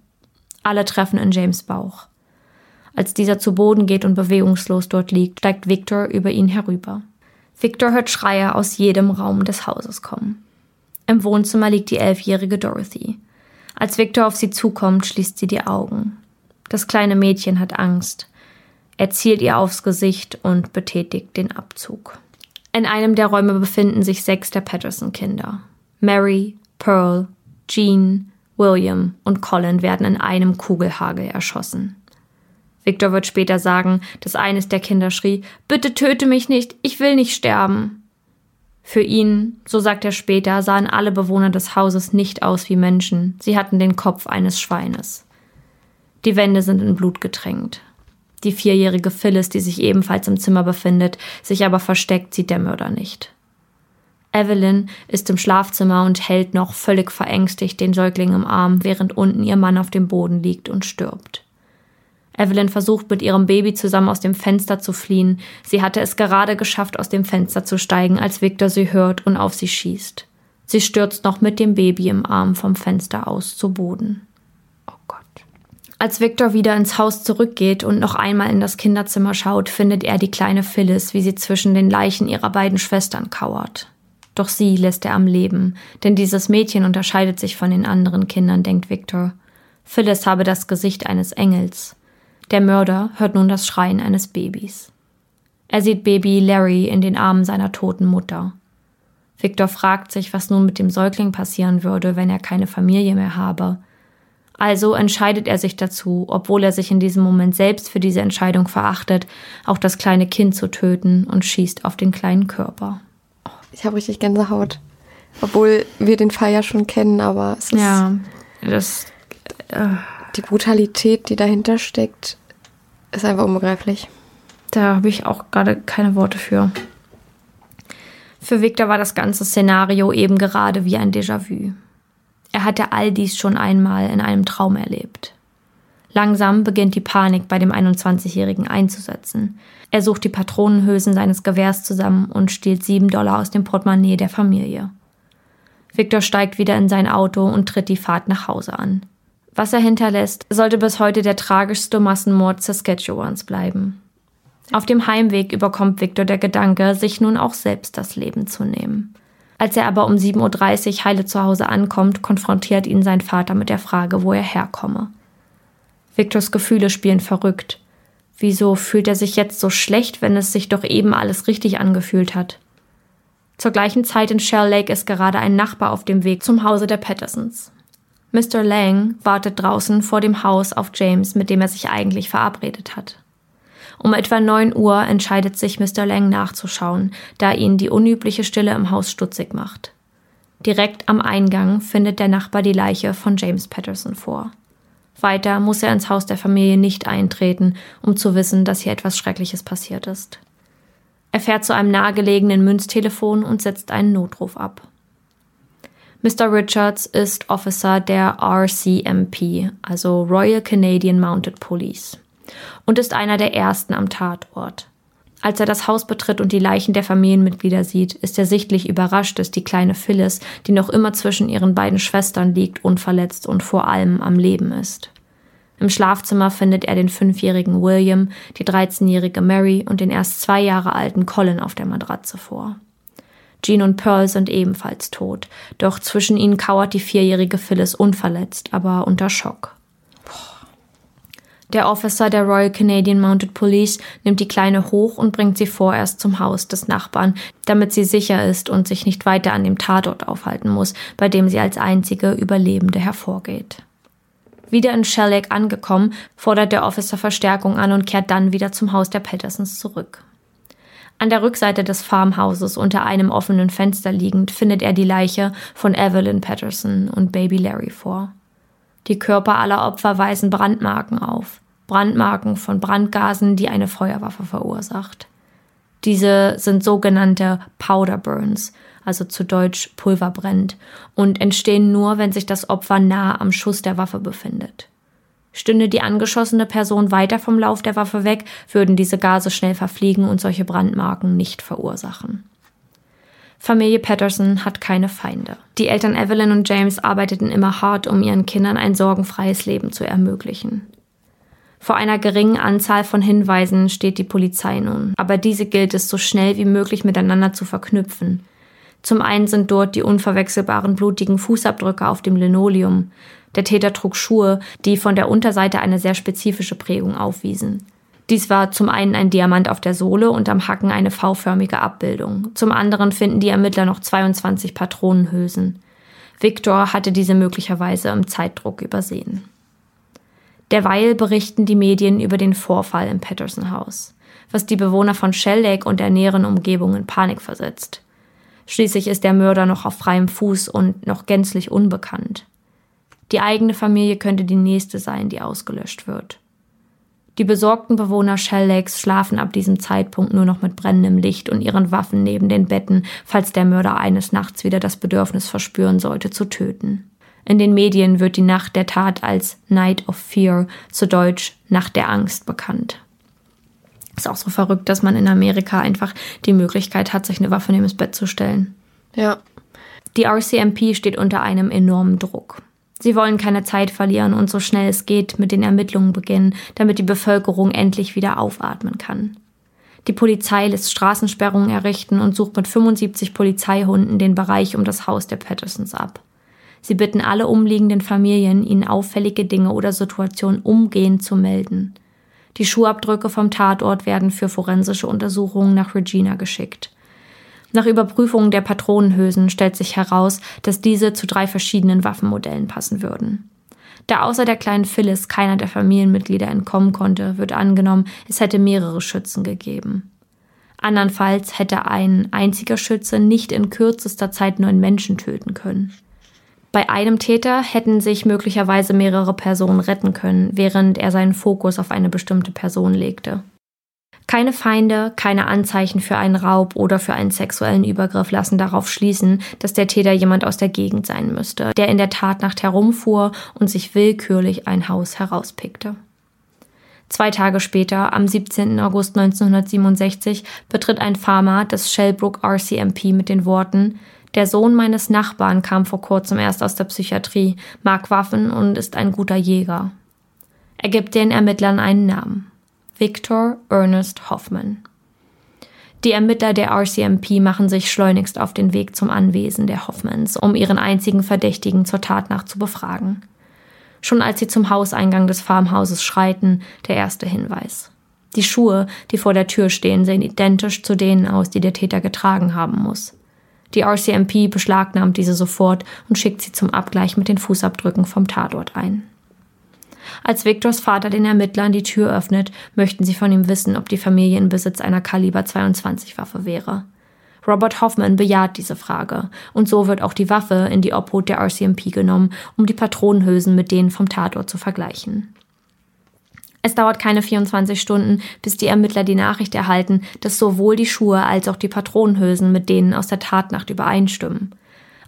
Alle treffen in James Bauch. Als dieser zu Boden geht und bewegungslos dort liegt, steigt Victor über ihn herüber. Victor hört Schreie aus jedem Raum des Hauses kommen. Im Wohnzimmer liegt die elfjährige Dorothy. Als Victor auf sie zukommt, schließt sie die Augen. Das kleine Mädchen hat Angst. Er zielt ihr aufs Gesicht und betätigt den Abzug. In einem der Räume befinden sich sechs der Patterson-Kinder. Mary, Pearl, Jean, William und Colin werden in einem Kugelhagel erschossen. Victor wird später sagen, dass eines der Kinder schrie, Bitte töte mich nicht, ich will nicht sterben. Für ihn, so sagt er später, sahen alle Bewohner des Hauses nicht aus wie Menschen, sie hatten den Kopf eines Schweines. Die Wände sind in Blut getränkt. Die vierjährige Phyllis, die sich ebenfalls im Zimmer befindet, sich aber versteckt, sieht der Mörder nicht. Evelyn ist im Schlafzimmer und hält noch völlig verängstigt den Säugling im Arm, während unten ihr Mann auf dem Boden liegt und stirbt. Evelyn versucht mit ihrem Baby zusammen aus dem Fenster zu fliehen. Sie hatte es gerade geschafft, aus dem Fenster zu steigen, als Victor sie hört und auf sie schießt. Sie stürzt noch mit dem Baby im Arm vom Fenster aus zu Boden. Oh Gott. Als Victor wieder ins Haus zurückgeht und noch einmal in das Kinderzimmer schaut, findet er die kleine Phyllis, wie sie zwischen den Leichen ihrer beiden Schwestern kauert. Doch sie lässt er am Leben, denn dieses Mädchen unterscheidet sich von den anderen Kindern, denkt Victor. Phyllis habe das Gesicht eines Engels. Der Mörder hört nun das Schreien eines Babys. Er sieht Baby Larry in den Armen seiner toten Mutter. Victor fragt sich, was nun mit dem Säugling passieren würde, wenn er keine Familie mehr habe. Also entscheidet er sich dazu, obwohl er sich in diesem Moment selbst für diese Entscheidung verachtet, auch das kleine Kind zu töten und schießt auf den kleinen Körper. Ich habe richtig Gänsehaut. Obwohl wir den Fall ja schon kennen, aber es ist. Ja, das. Äh, die Brutalität, die dahinter steckt, ist einfach unbegreiflich. Da habe ich auch gerade keine Worte für. Für Victor war das ganze Szenario eben gerade wie ein Déjà-vu. Er hatte all dies schon einmal in einem Traum erlebt. Langsam beginnt die Panik bei dem 21-Jährigen einzusetzen. Er sucht die Patronenhülsen seines Gewehrs zusammen und stiehlt sieben Dollar aus dem Portemonnaie der Familie. Victor steigt wieder in sein Auto und tritt die Fahrt nach Hause an. Was er hinterlässt, sollte bis heute der tragischste Massenmord Saskatchewans bleiben. Auf dem Heimweg überkommt Victor der Gedanke, sich nun auch selbst das Leben zu nehmen. Als er aber um 7.30 Uhr heile zu Hause ankommt, konfrontiert ihn sein Vater mit der Frage, wo er herkomme. Victors Gefühle spielen verrückt. Wieso fühlt er sich jetzt so schlecht, wenn es sich doch eben alles richtig angefühlt hat? Zur gleichen Zeit in Shell Lake ist gerade ein Nachbar auf dem Weg zum Hause der Pattersons. Mr. Lang wartet draußen vor dem Haus auf James, mit dem er sich eigentlich verabredet hat. Um etwa 9 Uhr entscheidet sich Mr. Lang nachzuschauen, da ihn die unübliche Stille im Haus stutzig macht. Direkt am Eingang findet der Nachbar die Leiche von James Patterson vor. Weiter muss er ins Haus der Familie nicht eintreten, um zu wissen, dass hier etwas Schreckliches passiert ist. Er fährt zu einem nahegelegenen Münztelefon und setzt einen Notruf ab. Mr. Richards ist Officer der RCMP, also Royal Canadian Mounted Police, und ist einer der ersten am Tatort. Als er das Haus betritt und die Leichen der Familienmitglieder sieht, ist er sichtlich überrascht, dass die kleine Phyllis, die noch immer zwischen ihren beiden Schwestern liegt, unverletzt und vor allem am Leben ist. Im Schlafzimmer findet er den fünfjährigen William, die 13-jährige Mary und den erst zwei Jahre alten Colin auf der Matratze vor. Jean und Pearl sind ebenfalls tot, doch zwischen ihnen kauert die vierjährige Phyllis unverletzt, aber unter Schock. Der Officer der Royal Canadian Mounted Police nimmt die Kleine hoch und bringt sie vorerst zum Haus des Nachbarn, damit sie sicher ist und sich nicht weiter an dem Tatort aufhalten muss, bei dem sie als einzige Überlebende hervorgeht. Wieder in Shellac angekommen, fordert der Officer Verstärkung an und kehrt dann wieder zum Haus der Pattersons zurück. An der Rückseite des Farmhauses unter einem offenen Fenster liegend findet er die Leiche von Evelyn Patterson und Baby Larry vor. Die Körper aller Opfer weisen Brandmarken auf. Brandmarken von Brandgasen, die eine Feuerwaffe verursacht. Diese sind sogenannte Powder Burns, also zu Deutsch Pulverbrennt, und entstehen nur, wenn sich das Opfer nah am Schuss der Waffe befindet. Stünde die angeschossene Person weiter vom Lauf der Waffe weg, würden diese Gase schnell verfliegen und solche Brandmarken nicht verursachen. Familie Patterson hat keine Feinde. Die Eltern Evelyn und James arbeiteten immer hart, um ihren Kindern ein sorgenfreies Leben zu ermöglichen. Vor einer geringen Anzahl von Hinweisen steht die Polizei nun, aber diese gilt es so schnell wie möglich miteinander zu verknüpfen. Zum einen sind dort die unverwechselbaren blutigen Fußabdrücke auf dem Linoleum. Der Täter trug Schuhe, die von der Unterseite eine sehr spezifische Prägung aufwiesen. Dies war zum einen ein Diamant auf der Sohle und am Hacken eine V-förmige Abbildung. Zum anderen finden die Ermittler noch 22 Patronenhülsen. Victor hatte diese möglicherweise im Zeitdruck übersehen. Derweil berichten die Medien über den Vorfall im Patterson Haus, was die Bewohner von Shell Lake und der näheren Umgebung in Panik versetzt. Schließlich ist der Mörder noch auf freiem Fuß und noch gänzlich unbekannt. Die eigene Familie könnte die nächste sein, die ausgelöscht wird. Die besorgten Bewohner Shell Lakes schlafen ab diesem Zeitpunkt nur noch mit brennendem Licht und ihren Waffen neben den Betten, falls der Mörder eines Nachts wieder das Bedürfnis verspüren sollte, zu töten. In den Medien wird die Nacht der Tat als Night of Fear, zu Deutsch Nacht der Angst, bekannt. Ist auch so verrückt, dass man in Amerika einfach die Möglichkeit hat, sich eine Waffe neben das Bett zu stellen. Ja. Die RCMP steht unter einem enormen Druck. Sie wollen keine Zeit verlieren und so schnell es geht mit den Ermittlungen beginnen, damit die Bevölkerung endlich wieder aufatmen kann. Die Polizei lässt Straßensperrungen errichten und sucht mit 75 Polizeihunden den Bereich um das Haus der Pattersons ab. Sie bitten alle umliegenden Familien, ihnen auffällige Dinge oder Situationen umgehend zu melden. Die Schuhabdrücke vom Tatort werden für forensische Untersuchungen nach Regina geschickt. Nach Überprüfung der Patronenhülsen stellt sich heraus, dass diese zu drei verschiedenen Waffenmodellen passen würden. Da außer der kleinen Phyllis keiner der Familienmitglieder entkommen konnte, wird angenommen, es hätte mehrere Schützen gegeben. Andernfalls hätte ein einziger Schütze nicht in kürzester Zeit neun Menschen töten können. Bei einem Täter hätten sich möglicherweise mehrere Personen retten können, während er seinen Fokus auf eine bestimmte Person legte. Keine Feinde, keine Anzeichen für einen Raub oder für einen sexuellen Übergriff lassen darauf schließen, dass der Täter jemand aus der Gegend sein müsste, der in der Tatnacht herumfuhr und sich willkürlich ein Haus herauspickte. Zwei Tage später, am 17. August 1967, betritt ein Farmer das Shellbrook RCMP mit den Worten Der Sohn meines Nachbarn kam vor kurzem erst aus der Psychiatrie, mag Waffen und ist ein guter Jäger. Er gibt den Ermittlern einen Namen. Victor Ernest Hoffman. Die Ermittler der RCMP machen sich schleunigst auf den Weg zum Anwesen der Hoffmans, um ihren einzigen Verdächtigen zur Tatnacht zu befragen. Schon als sie zum Hauseingang des Farmhauses schreiten, der erste Hinweis. Die Schuhe, die vor der Tür stehen, sehen identisch zu denen aus, die der Täter getragen haben muss. Die RCMP beschlagnahmt diese sofort und schickt sie zum Abgleich mit den Fußabdrücken vom Tatort ein. Als Victors Vater den Ermittlern die Tür öffnet, möchten sie von ihm wissen, ob die Familie in Besitz einer Kaliber 22 Waffe wäre. Robert Hoffman bejaht diese Frage, und so wird auch die Waffe in die Obhut der RCMP genommen, um die Patronenhülsen mit denen vom Tatort zu vergleichen. Es dauert keine 24 Stunden, bis die Ermittler die Nachricht erhalten, dass sowohl die Schuhe als auch die Patronenhülsen mit denen aus der Tatnacht übereinstimmen.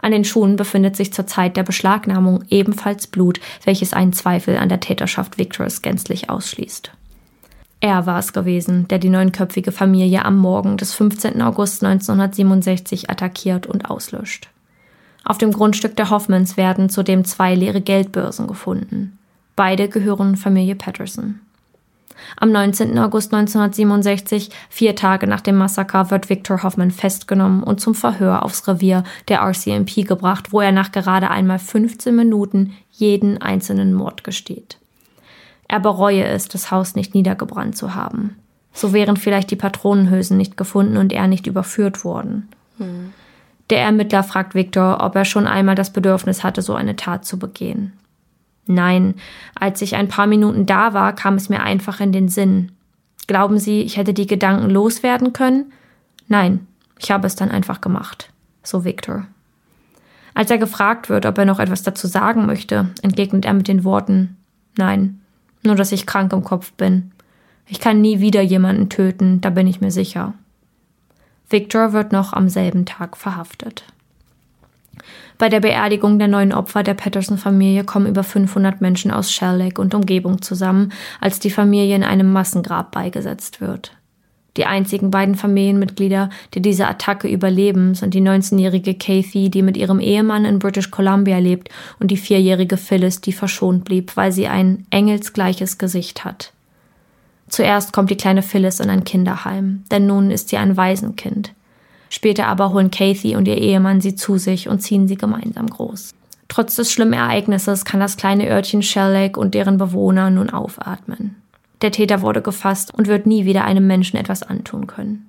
An den Schuhen befindet sich zur Zeit der Beschlagnahmung ebenfalls Blut, welches einen Zweifel an der Täterschaft Victors gänzlich ausschließt. Er war es gewesen, der die neunköpfige Familie am Morgen des 15. August 1967 attackiert und auslöscht. Auf dem Grundstück der Hoffmans werden zudem zwei leere Geldbörsen gefunden. Beide gehören Familie Patterson. Am 19. August 1967, vier Tage nach dem Massaker, wird Victor Hoffman festgenommen und zum Verhör aufs Revier der RCMP gebracht, wo er nach gerade einmal 15 Minuten jeden einzelnen Mord gesteht. Er bereue es, das Haus nicht niedergebrannt zu haben. So wären vielleicht die Patronenhülsen nicht gefunden und er nicht überführt worden. Hm. Der Ermittler fragt Victor, ob er schon einmal das Bedürfnis hatte, so eine Tat zu begehen. Nein, als ich ein paar Minuten da war, kam es mir einfach in den Sinn. Glauben Sie, ich hätte die Gedanken loswerden können? Nein, ich habe es dann einfach gemacht. So Victor. Als er gefragt wird, ob er noch etwas dazu sagen möchte, entgegnet er mit den Worten Nein, nur dass ich krank im Kopf bin. Ich kann nie wieder jemanden töten, da bin ich mir sicher. Victor wird noch am selben Tag verhaftet. Bei der Beerdigung der neuen Opfer der Patterson-Familie kommen über 500 Menschen aus Shell Lake und Umgebung zusammen, als die Familie in einem Massengrab beigesetzt wird. Die einzigen beiden Familienmitglieder, die diese Attacke überleben, sind die 19-jährige Kathy, die mit ihrem Ehemann in British Columbia lebt, und die vierjährige Phyllis, die verschont blieb, weil sie ein engelsgleiches Gesicht hat. Zuerst kommt die kleine Phyllis in ein Kinderheim, denn nun ist sie ein Waisenkind. Später aber holen Kathy und ihr Ehemann sie zu sich und ziehen sie gemeinsam groß. Trotz des schlimmen Ereignisses kann das kleine Örtchen Shell Lake und deren Bewohner nun aufatmen. Der Täter wurde gefasst und wird nie wieder einem Menschen etwas antun können.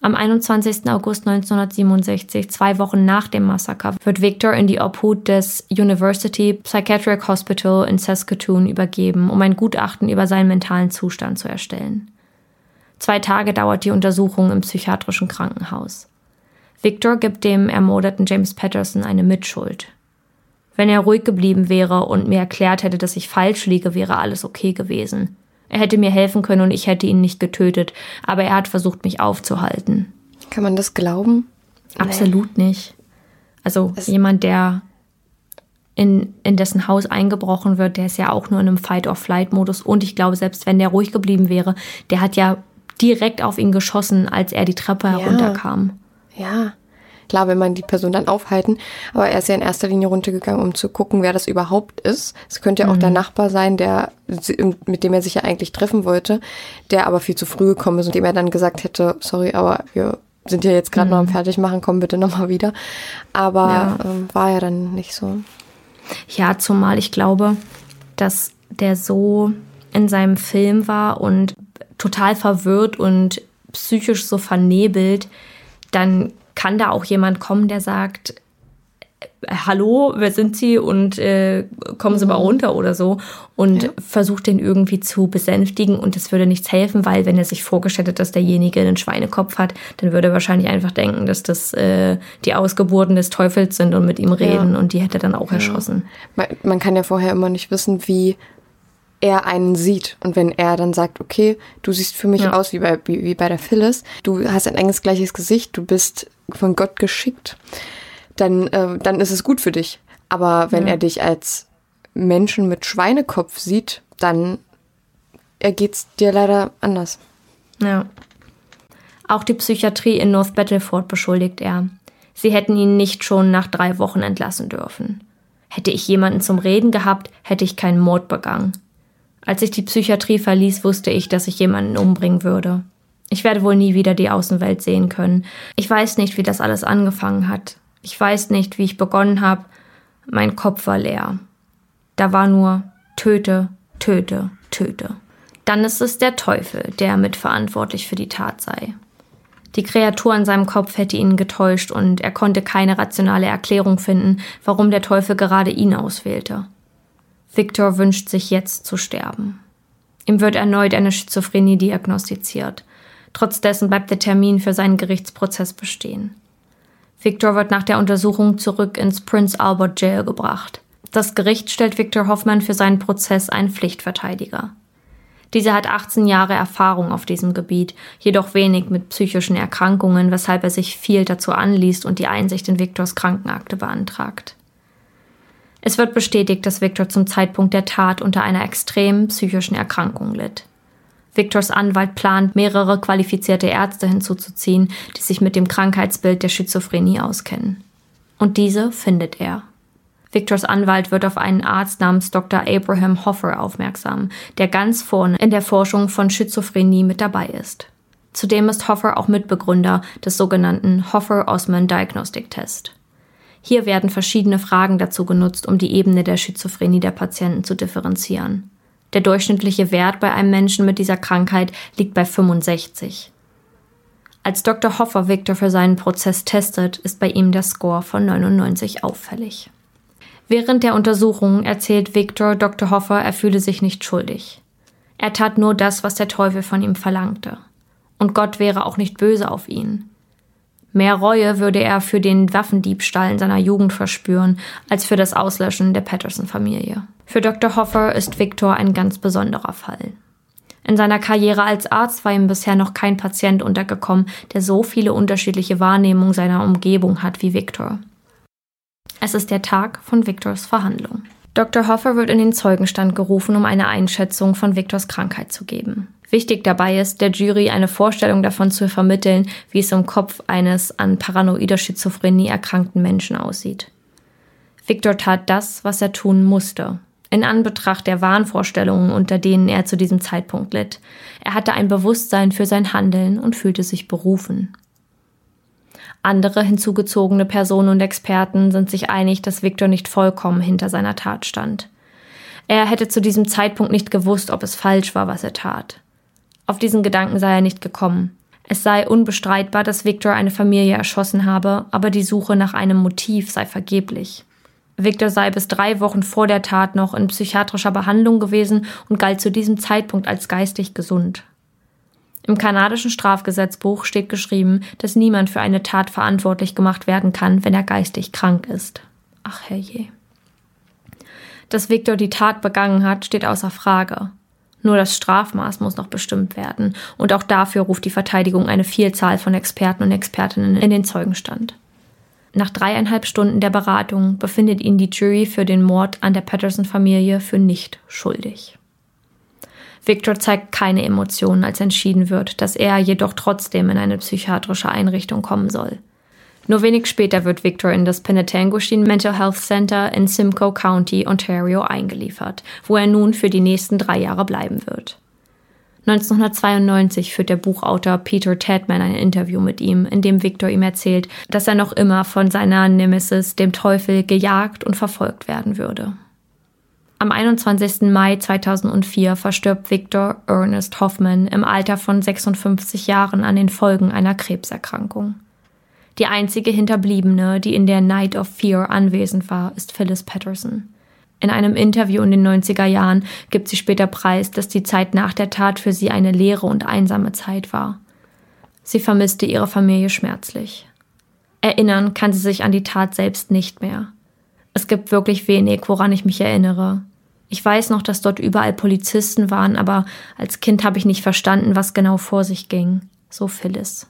Am 21. August 1967, zwei Wochen nach dem Massaker, wird Victor in die Obhut des University Psychiatric Hospital in Saskatoon übergeben, um ein Gutachten über seinen mentalen Zustand zu erstellen. Zwei Tage dauert die Untersuchung im psychiatrischen Krankenhaus. Victor gibt dem ermordeten James Patterson eine Mitschuld. Wenn er ruhig geblieben wäre und mir erklärt hätte, dass ich falsch liege, wäre alles okay gewesen. Er hätte mir helfen können und ich hätte ihn nicht getötet, aber er hat versucht, mich aufzuhalten. Kann man das glauben? Absolut nee. nicht. Also es jemand, der in, in dessen Haus eingebrochen wird, der ist ja auch nur in einem Fight-or-Flight-Modus. Und ich glaube, selbst wenn der ruhig geblieben wäre, der hat ja direkt auf ihn geschossen, als er die Treppe ja. herunterkam. Ja. Klar, will man die Person dann aufhalten, aber er ist ja in erster Linie runtergegangen, um zu gucken, wer das überhaupt ist. Es könnte ja auch mhm. der Nachbar sein, der mit dem er sich ja eigentlich treffen wollte, der aber viel zu früh gekommen ist und dem er dann gesagt hätte, sorry, aber wir sind ja jetzt gerade mhm. noch am Fertigmachen, komm bitte nochmal wieder. Aber ja. Ähm, war ja dann nicht so. Ja, zumal ich glaube, dass der so in seinem Film war und total verwirrt und psychisch so vernebelt, dann kann da auch jemand kommen, der sagt, äh, hallo, wer sind Sie und äh, kommen Sie mal mhm. runter oder so und ja. versucht den irgendwie zu besänftigen und es würde nichts helfen, weil wenn er sich vorgestellt hat, dass derjenige einen Schweinekopf hat, dann würde er wahrscheinlich einfach denken, dass das äh, die Ausgeburten des Teufels sind und mit ihm reden ja. und die hätte er dann auch ja. erschossen. Man, man kann ja vorher immer nicht wissen, wie er einen sieht. Und wenn er dann sagt, okay, du siehst für mich ja. aus wie bei, wie, wie bei der Phyllis, du hast ein enges gleiches Gesicht, du bist von Gott geschickt, dann, äh, dann ist es gut für dich. Aber wenn ja. er dich als Menschen mit Schweinekopf sieht, dann ergeht's dir leider anders. Ja. Auch die Psychiatrie in North Battleford beschuldigt er. Sie hätten ihn nicht schon nach drei Wochen entlassen dürfen. Hätte ich jemanden zum Reden gehabt, hätte ich keinen Mord begangen. Als ich die Psychiatrie verließ, wusste ich, dass ich jemanden umbringen würde. Ich werde wohl nie wieder die Außenwelt sehen können. Ich weiß nicht, wie das alles angefangen hat. Ich weiß nicht, wie ich begonnen habe. Mein Kopf war leer. Da war nur töte, töte, töte. Dann ist es der Teufel, der mitverantwortlich für die Tat sei. Die Kreatur in seinem Kopf hätte ihn getäuscht und er konnte keine rationale Erklärung finden, warum der Teufel gerade ihn auswählte. Victor wünscht sich jetzt zu sterben. Ihm wird erneut eine Schizophrenie diagnostiziert. Trotz dessen bleibt der Termin für seinen Gerichtsprozess bestehen. Victor wird nach der Untersuchung zurück ins Prince Albert Jail gebracht. Das Gericht stellt Victor Hoffmann für seinen Prozess einen Pflichtverteidiger. Dieser hat 18 Jahre Erfahrung auf diesem Gebiet, jedoch wenig mit psychischen Erkrankungen, weshalb er sich viel dazu anliest und die Einsicht in Victors Krankenakte beantragt. Es wird bestätigt, dass Victor zum Zeitpunkt der Tat unter einer extremen psychischen Erkrankung litt. Victors Anwalt plant, mehrere qualifizierte Ärzte hinzuzuziehen, die sich mit dem Krankheitsbild der Schizophrenie auskennen. Und diese findet er. Victors Anwalt wird auf einen Arzt namens Dr. Abraham Hoffer aufmerksam, der ganz vorne in der Forschung von Schizophrenie mit dabei ist. Zudem ist Hoffer auch Mitbegründer des sogenannten Hoffer-Osman Diagnostic Test. Hier werden verschiedene Fragen dazu genutzt, um die Ebene der Schizophrenie der Patienten zu differenzieren. Der durchschnittliche Wert bei einem Menschen mit dieser Krankheit liegt bei 65. Als Dr. Hoffer Victor für seinen Prozess testet, ist bei ihm der Score von 99 auffällig. Während der Untersuchung erzählt Victor Dr. Hoffer, er fühle sich nicht schuldig. Er tat nur das, was der Teufel von ihm verlangte. Und Gott wäre auch nicht böse auf ihn. Mehr Reue würde er für den Waffendiebstahl in seiner Jugend verspüren, als für das Auslöschen der Patterson-Familie. Für Dr. Hoffer ist Victor ein ganz besonderer Fall. In seiner Karriere als Arzt war ihm bisher noch kein Patient untergekommen, der so viele unterschiedliche Wahrnehmungen seiner Umgebung hat wie Victor. Es ist der Tag von Victors Verhandlung. Dr. Hoffer wird in den Zeugenstand gerufen, um eine Einschätzung von Victors Krankheit zu geben. Wichtig dabei ist, der Jury eine Vorstellung davon zu vermitteln, wie es im Kopf eines an paranoider Schizophrenie erkrankten Menschen aussieht. Victor tat das, was er tun musste. In Anbetracht der Wahnvorstellungen, unter denen er zu diesem Zeitpunkt litt. Er hatte ein Bewusstsein für sein Handeln und fühlte sich berufen. Andere hinzugezogene Personen und Experten sind sich einig, dass Victor nicht vollkommen hinter seiner Tat stand. Er hätte zu diesem Zeitpunkt nicht gewusst, ob es falsch war, was er tat. Auf diesen Gedanken sei er nicht gekommen. Es sei unbestreitbar, dass Victor eine Familie erschossen habe, aber die Suche nach einem Motiv sei vergeblich. Victor sei bis drei Wochen vor der Tat noch in psychiatrischer Behandlung gewesen und galt zu diesem Zeitpunkt als geistig gesund. Im kanadischen Strafgesetzbuch steht geschrieben, dass niemand für eine Tat verantwortlich gemacht werden kann, wenn er geistig krank ist. Ach herrje. Dass Victor die Tat begangen hat, steht außer Frage. Nur das Strafmaß muss noch bestimmt werden, und auch dafür ruft die Verteidigung eine Vielzahl von Experten und Expertinnen in den Zeugenstand. Nach dreieinhalb Stunden der Beratung befindet ihn die Jury für den Mord an der Patterson-Familie für nicht schuldig. Victor zeigt keine Emotionen, als entschieden wird, dass er jedoch trotzdem in eine psychiatrische Einrichtung kommen soll. Nur wenig später wird Victor in das Penetanguishene Mental Health Center in Simcoe County, Ontario, eingeliefert, wo er nun für die nächsten drei Jahre bleiben wird. 1992 führt der Buchautor Peter Tadman ein Interview mit ihm, in dem Victor ihm erzählt, dass er noch immer von seiner Nemesis, dem Teufel, gejagt und verfolgt werden würde. Am 21. Mai 2004 verstirbt Victor Ernest Hoffman im Alter von 56 Jahren an den Folgen einer Krebserkrankung. Die einzige Hinterbliebene, die in der Night of Fear anwesend war, ist Phyllis Patterson. In einem Interview in den 90er Jahren gibt sie später preis, dass die Zeit nach der Tat für sie eine leere und einsame Zeit war. Sie vermisste ihre Familie schmerzlich. Erinnern kann sie sich an die Tat selbst nicht mehr. Es gibt wirklich wenig, woran ich mich erinnere. Ich weiß noch, dass dort überall Polizisten waren, aber als Kind habe ich nicht verstanden, was genau vor sich ging. So Phyllis.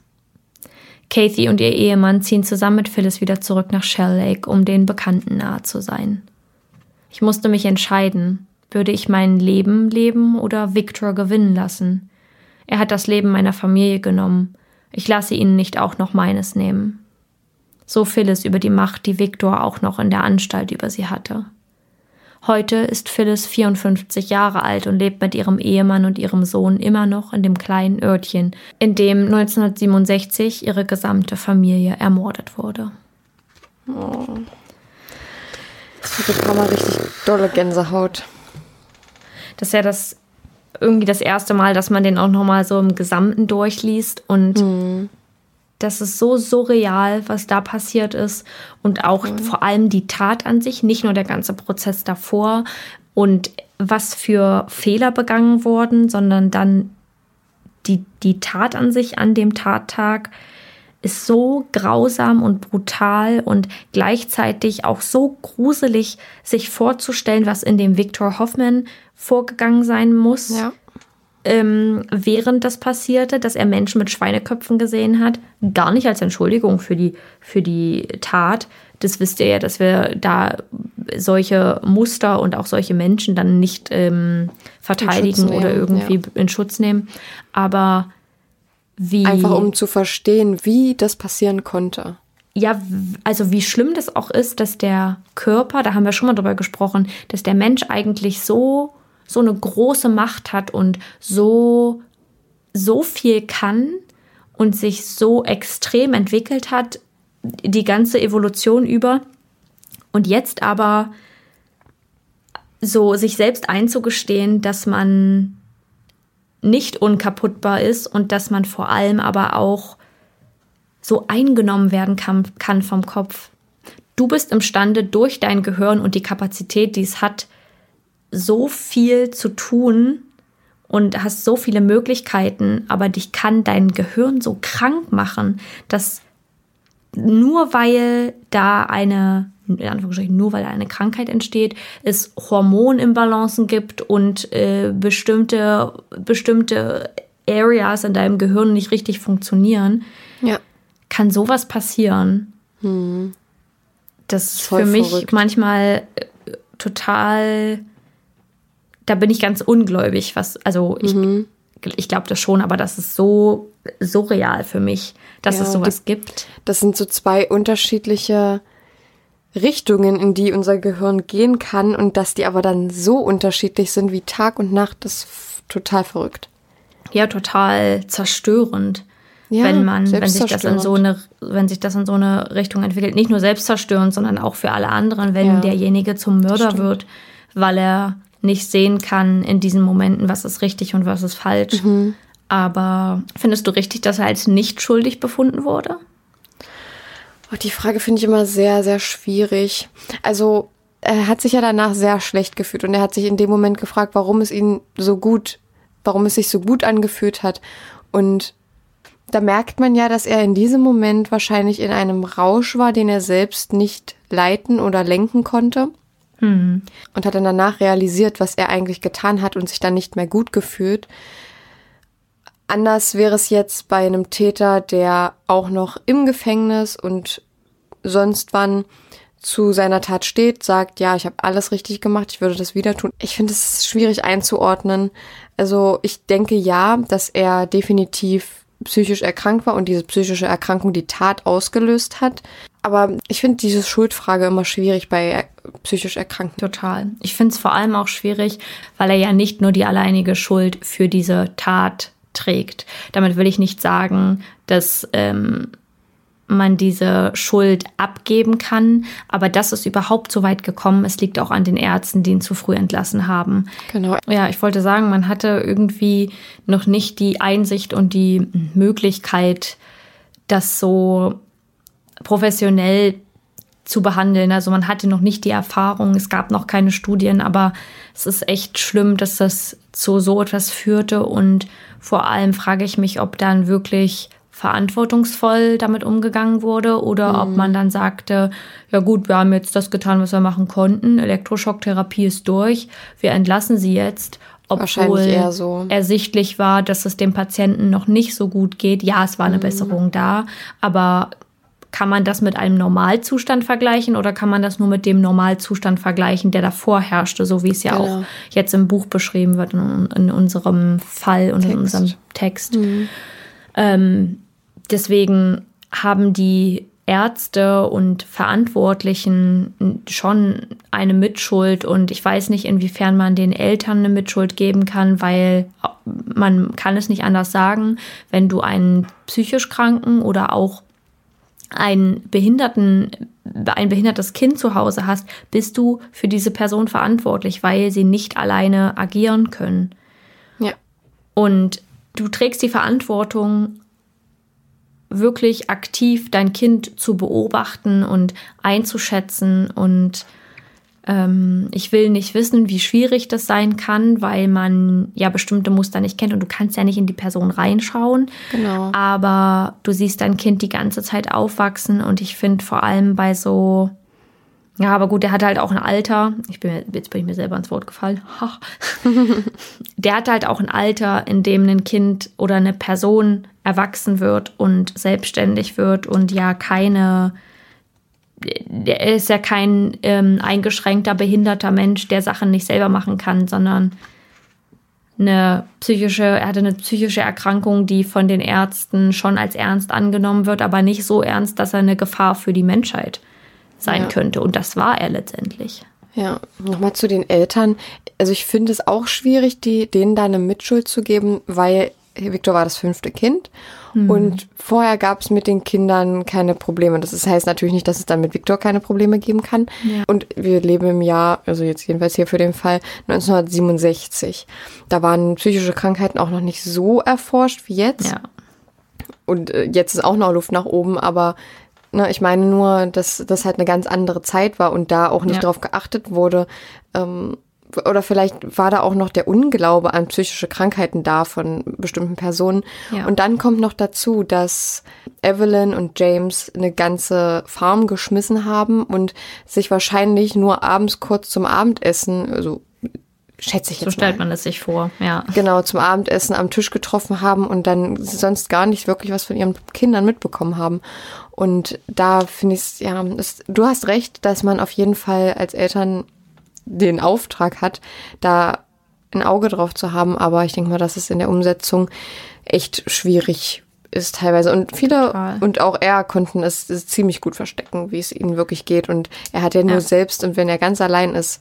Kathy und ihr Ehemann ziehen zusammen mit Phyllis wieder zurück nach Shell Lake, um den Bekannten nahe zu sein. Ich musste mich entscheiden, würde ich mein Leben leben oder Victor gewinnen lassen. Er hat das Leben meiner Familie genommen. Ich lasse ihn nicht auch noch meines nehmen. So Phyllis über die Macht, die Victor auch noch in der Anstalt über sie hatte. Heute ist Phyllis 54 Jahre alt und lebt mit ihrem Ehemann und ihrem Sohn immer noch in dem kleinen Örtchen, in dem 1967 ihre gesamte Familie ermordet wurde. Oh. Ich bekomme mal richtig dolle Gänsehaut. Das ist ja das irgendwie das erste Mal, dass man den auch noch mal so im Gesamten durchliest und mhm das ist so surreal, was da passiert ist. Und auch mhm. vor allem die Tat an sich, nicht nur der ganze Prozess davor und was für Fehler begangen wurden, sondern dann die, die Tat an sich an dem Tattag ist so grausam und brutal und gleichzeitig auch so gruselig, sich vorzustellen, was in dem Victor Hoffman vorgegangen sein muss. Ja ähm, während das passierte, dass er Menschen mit Schweineköpfen gesehen hat. Gar nicht als Entschuldigung für die, für die Tat. Das wisst ihr ja, dass wir da solche Muster und auch solche Menschen dann nicht ähm, verteidigen nehmen, oder irgendwie ja. in Schutz nehmen. Aber wie. Einfach um zu verstehen, wie das passieren konnte. Ja, also wie schlimm das auch ist, dass der Körper, da haben wir schon mal drüber gesprochen, dass der Mensch eigentlich so so eine große Macht hat und so, so viel kann und sich so extrem entwickelt hat, die ganze Evolution über. Und jetzt aber so sich selbst einzugestehen, dass man nicht unkaputtbar ist und dass man vor allem aber auch so eingenommen werden kann, kann vom Kopf. Du bist imstande, durch dein Gehirn und die Kapazität, die es hat, so viel zu tun und hast so viele Möglichkeiten, aber dich kann dein Gehirn so krank machen, dass nur weil da eine, in Anführungsstrichen, nur weil da eine Krankheit entsteht, es Hormonimbalancen gibt und äh, bestimmte, bestimmte Areas in deinem Gehirn nicht richtig funktionieren, ja. kann sowas passieren. Hm. Das ist für mich verrückt. manchmal äh, total da bin ich ganz ungläubig, was, also ich, mhm. ich glaube das schon, aber das ist so surreal für mich, dass ja, es sowas die, gibt. Das sind so zwei unterschiedliche Richtungen, in die unser Gehirn gehen kann und dass die aber dann so unterschiedlich sind wie Tag und Nacht, das ist total verrückt. Ja, total zerstörend. Ja, wenn man, wenn sich das in so eine, wenn sich das in so eine Richtung entwickelt, nicht nur selbstzerstörend, sondern auch für alle anderen, wenn ja, derjenige zum Mörder wird, weil er nicht sehen kann in diesen Momenten, was ist richtig und was ist falsch. Mhm. Aber findest du richtig, dass er als nicht schuldig befunden wurde? Oh, die Frage finde ich immer sehr, sehr schwierig. Also, er hat sich ja danach sehr schlecht gefühlt und er hat sich in dem Moment gefragt, warum es ihn so gut, warum es sich so gut angefühlt hat. Und da merkt man ja, dass er in diesem Moment wahrscheinlich in einem Rausch war, den er selbst nicht leiten oder lenken konnte. Mhm. Und hat dann danach realisiert, was er eigentlich getan hat und sich dann nicht mehr gut gefühlt. Anders wäre es jetzt bei einem Täter, der auch noch im Gefängnis und sonst wann zu seiner Tat steht, sagt, ja, ich habe alles richtig gemacht, ich würde das wieder tun. Ich finde es schwierig einzuordnen. Also ich denke ja, dass er definitiv psychisch erkrankt war und diese psychische Erkrankung die Tat ausgelöst hat. Aber ich finde diese Schuldfrage immer schwierig bei psychisch Erkrankten. Total. Ich finde es vor allem auch schwierig, weil er ja nicht nur die alleinige Schuld für diese Tat trägt. Damit will ich nicht sagen, dass ähm, man diese Schuld abgeben kann. Aber dass es überhaupt so weit gekommen ist, liegt auch an den Ärzten, die ihn zu früh entlassen haben. Genau. Ja, ich wollte sagen, man hatte irgendwie noch nicht die Einsicht und die Möglichkeit, das so professionell zu behandeln. Also man hatte noch nicht die Erfahrung, es gab noch keine Studien, aber es ist echt schlimm, dass das zu so etwas führte. Und vor allem frage ich mich, ob dann wirklich verantwortungsvoll damit umgegangen wurde oder mhm. ob man dann sagte, ja gut, wir haben jetzt das getan, was wir machen konnten, Elektroschocktherapie ist durch, wir entlassen sie jetzt, obwohl so. ersichtlich war, dass es dem Patienten noch nicht so gut geht. Ja, es war eine mhm. Besserung da, aber kann man das mit einem Normalzustand vergleichen oder kann man das nur mit dem Normalzustand vergleichen, der davor herrschte, so wie es ja genau. auch jetzt im Buch beschrieben wird, in, in unserem Fall und Text. in unserem Text. Mhm. Ähm, deswegen haben die Ärzte und Verantwortlichen schon eine Mitschuld und ich weiß nicht, inwiefern man den Eltern eine Mitschuld geben kann, weil man kann es nicht anders sagen, wenn du einen psychisch Kranken oder auch einen behinderten ein behindertes Kind zu Hause hast, bist du für diese Person verantwortlich, weil sie nicht alleine agieren können. Ja. Und du trägst die Verantwortung wirklich aktiv dein Kind zu beobachten und einzuschätzen. Und ähm, ich will nicht wissen, wie schwierig das sein kann, weil man ja bestimmte Muster nicht kennt und du kannst ja nicht in die Person reinschauen. Genau. Aber du siehst dein Kind die ganze Zeit aufwachsen und ich finde vor allem bei so ja, aber gut, der hat halt auch ein Alter. Ich bin, jetzt bin ich mir selber ins Wort gefallen. der hat halt auch ein Alter, in dem ein Kind oder eine Person erwachsen wird und selbstständig wird und ja keine, der ist ja kein ähm, eingeschränkter, behinderter Mensch, der Sachen nicht selber machen kann, sondern eine psychische, er hatte eine psychische Erkrankung, die von den Ärzten schon als ernst angenommen wird, aber nicht so ernst, dass er eine Gefahr für die Menschheit sein ja. könnte. Und das war er letztendlich. Ja, nochmal zu den Eltern. Also ich finde es auch schwierig, die, denen da eine Mitschuld zu geben, weil Victor war das fünfte Kind hm. und vorher gab es mit den Kindern keine Probleme. Das heißt natürlich nicht, dass es dann mit Victor keine Probleme geben kann. Ja. Und wir leben im Jahr, also jetzt jedenfalls hier für den Fall 1967. Da waren psychische Krankheiten auch noch nicht so erforscht wie jetzt. Ja. Und äh, jetzt ist auch noch Luft nach oben, aber Ne, ich meine nur, dass das halt eine ganz andere Zeit war und da auch nicht ja. darauf geachtet wurde. Ähm, oder vielleicht war da auch noch der Unglaube an psychische Krankheiten da von bestimmten Personen. Ja. Und dann kommt noch dazu, dass Evelyn und James eine ganze Farm geschmissen haben und sich wahrscheinlich nur abends kurz zum Abendessen, also schätze ich jetzt So stellt mal. man es sich vor, ja. Genau, zum Abendessen am Tisch getroffen haben und dann sonst gar nicht wirklich was von ihren Kindern mitbekommen haben. Und da finde ich es, ja, es, du hast recht, dass man auf jeden Fall als Eltern den Auftrag hat, da ein Auge drauf zu haben, aber ich denke mal, dass es in der Umsetzung echt schwierig ist teilweise. Und viele Total. und auch er konnten es, ziemlich gut verstecken, wie es ihnen wirklich geht. Und er hat ja nur Ja. selbst und wenn er ganz allein ist,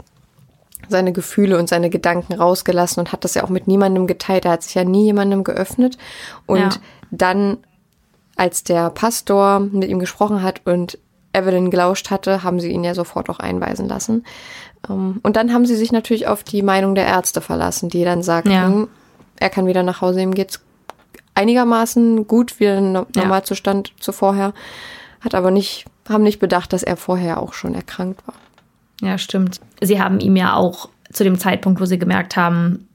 seine Gefühle und seine Gedanken rausgelassen und hat das ja auch mit niemandem geteilt. Er hat sich ja nie jemandem geöffnet. Und Ja. dann, als der Pastor mit ihm gesprochen hat und Evelyn gelauscht hatte, haben sie ihn ja sofort auch einweisen lassen. Ähm, Und dann haben sie sich natürlich auf die Meinung der Ärzte verlassen, die dann sagten, Ja. er kann wieder nach Hause, ihm geht's einigermaßen gut, wieder ein No- Ja. Normalzustand zu vorher. Hat aber nicht, haben nicht bedacht, dass er vorher auch schon erkrankt war. Ja, stimmt. Sie haben ihm ja auch zu dem Zeitpunkt, wo sie gemerkt haben,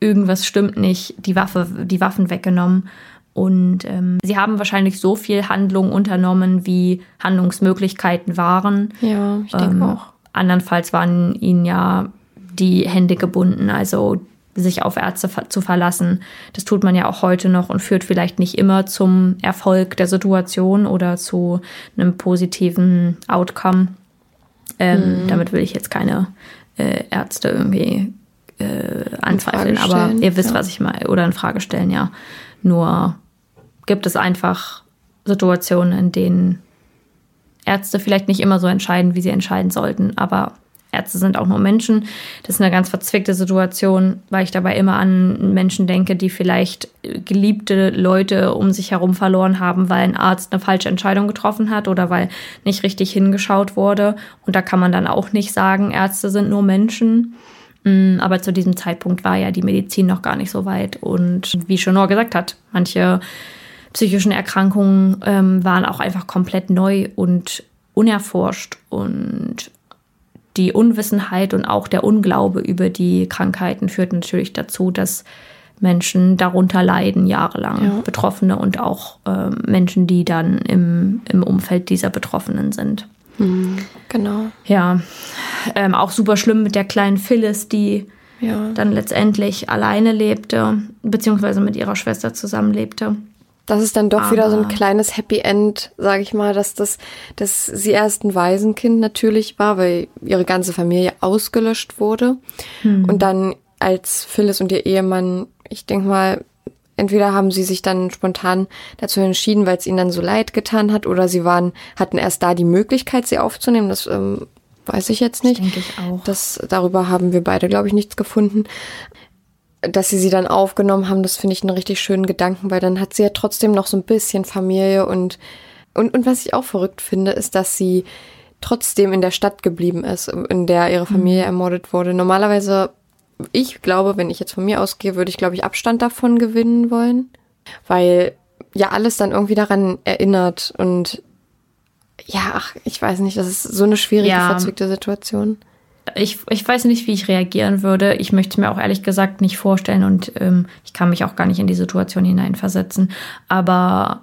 irgendwas stimmt nicht, die Waffe, die Waffen weggenommen. Und ähm, sie haben wahrscheinlich so viel Handlung unternommen, wie Handlungsmöglichkeiten waren. Ja, ich denke Ähm, auch. Andernfalls waren ihnen ja die Hände gebunden, also sich auf Ärzte zu verlassen. Das tut man ja auch heute noch und führt vielleicht nicht immer zum Erfolg der Situation oder zu einem positiven Outcome. Ähm, Damit will ich jetzt keine äh, Ärzte irgendwie äh, anzweifeln, aber ihr wisst, ja. was ich meine, oder in Frage stellen, ja. Nur gibt es einfach Situationen, in denen Ärzte vielleicht nicht immer so entscheiden, wie sie entscheiden sollten, aber Ärzte sind auch nur Menschen. Das ist eine ganz verzwickte Situation, weil ich dabei immer an Menschen denke, die vielleicht geliebte Leute um sich herum verloren haben, weil ein Arzt eine falsche Entscheidung getroffen hat oder weil nicht richtig hingeschaut wurde. Und da kann man dann auch nicht sagen, Ärzte sind nur Menschen. Mm, Aber zu diesem Zeitpunkt war ja die Medizin noch gar nicht so weit. Und wie Chenor gesagt hat, manche psychischen Erkrankungen ähm, waren auch einfach komplett neu und unerforscht. Und die Unwissenheit und auch der Unglaube über die Krankheiten führt natürlich dazu, dass Menschen darunter leiden, jahrelang. Betroffene und auch ähm, Menschen, die dann im, im Umfeld dieser Betroffenen sind. Genau. Ja, ähm, auch super schlimm mit der kleinen Phyllis, die Ja. dann letztendlich alleine lebte, beziehungsweise mit ihrer Schwester zusammenlebte. Das ist dann doch wieder so ein Aber- kleines Happy End, sage ich mal, dass das, dass sie erst ein Waisenkind natürlich war, weil ihre ganze Familie ausgelöscht wurde. Und dann als Phyllis und ihr Ehemann, ich denke mal, entweder haben sie sich dann spontan dazu entschieden, weil es ihnen dann so leid getan hat, oder sie waren, hatten erst da die Möglichkeit, sie aufzunehmen. Das ähm, weiß ich jetzt nicht. denke ich auch. Das, darüber haben wir beide, glaube ich, nichts gefunden. Dass sie sie dann aufgenommen haben, das finde ich einen richtig schönen Gedanken, weil dann hat sie ja trotzdem noch so ein bisschen Familie und, und, und was ich auch verrückt finde, ist, dass sie trotzdem in der Stadt geblieben ist, in der ihre Familie ermordet wurde. Normalerweise, ich glaube, wenn ich jetzt von mir ausgehe, würde ich, glaube ich, Abstand davon gewinnen wollen, weil ja alles dann irgendwie daran erinnert und ja, ach, ich weiß nicht, das ist so eine schwierige, Ja. verzwickte Situation. Ich, ich weiß nicht, wie ich reagieren würde. Ich möchte es mir auch ehrlich gesagt nicht vorstellen und ähm, ich kann mich auch gar nicht in die Situation hineinversetzen. Aber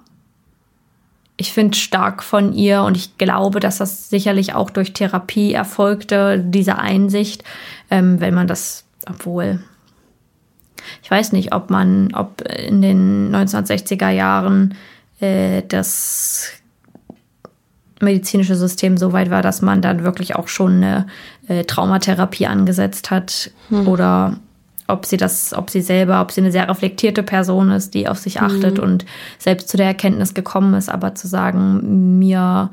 ich finde stark von ihr und ich glaube, dass das sicherlich auch durch Therapie erfolgte, diese Einsicht, ähm, wenn man das, obwohl ich weiß nicht, ob man, ob in den 1960er Jahren äh, das medizinische System so weit war, dass man dann wirklich auch schon eine äh, Traumatherapie angesetzt hat oder ob sie das, ob sie selber, ob sie eine sehr reflektierte Person ist, die auf sich achtet und selbst zu der Erkenntnis gekommen ist, aber zu sagen, mir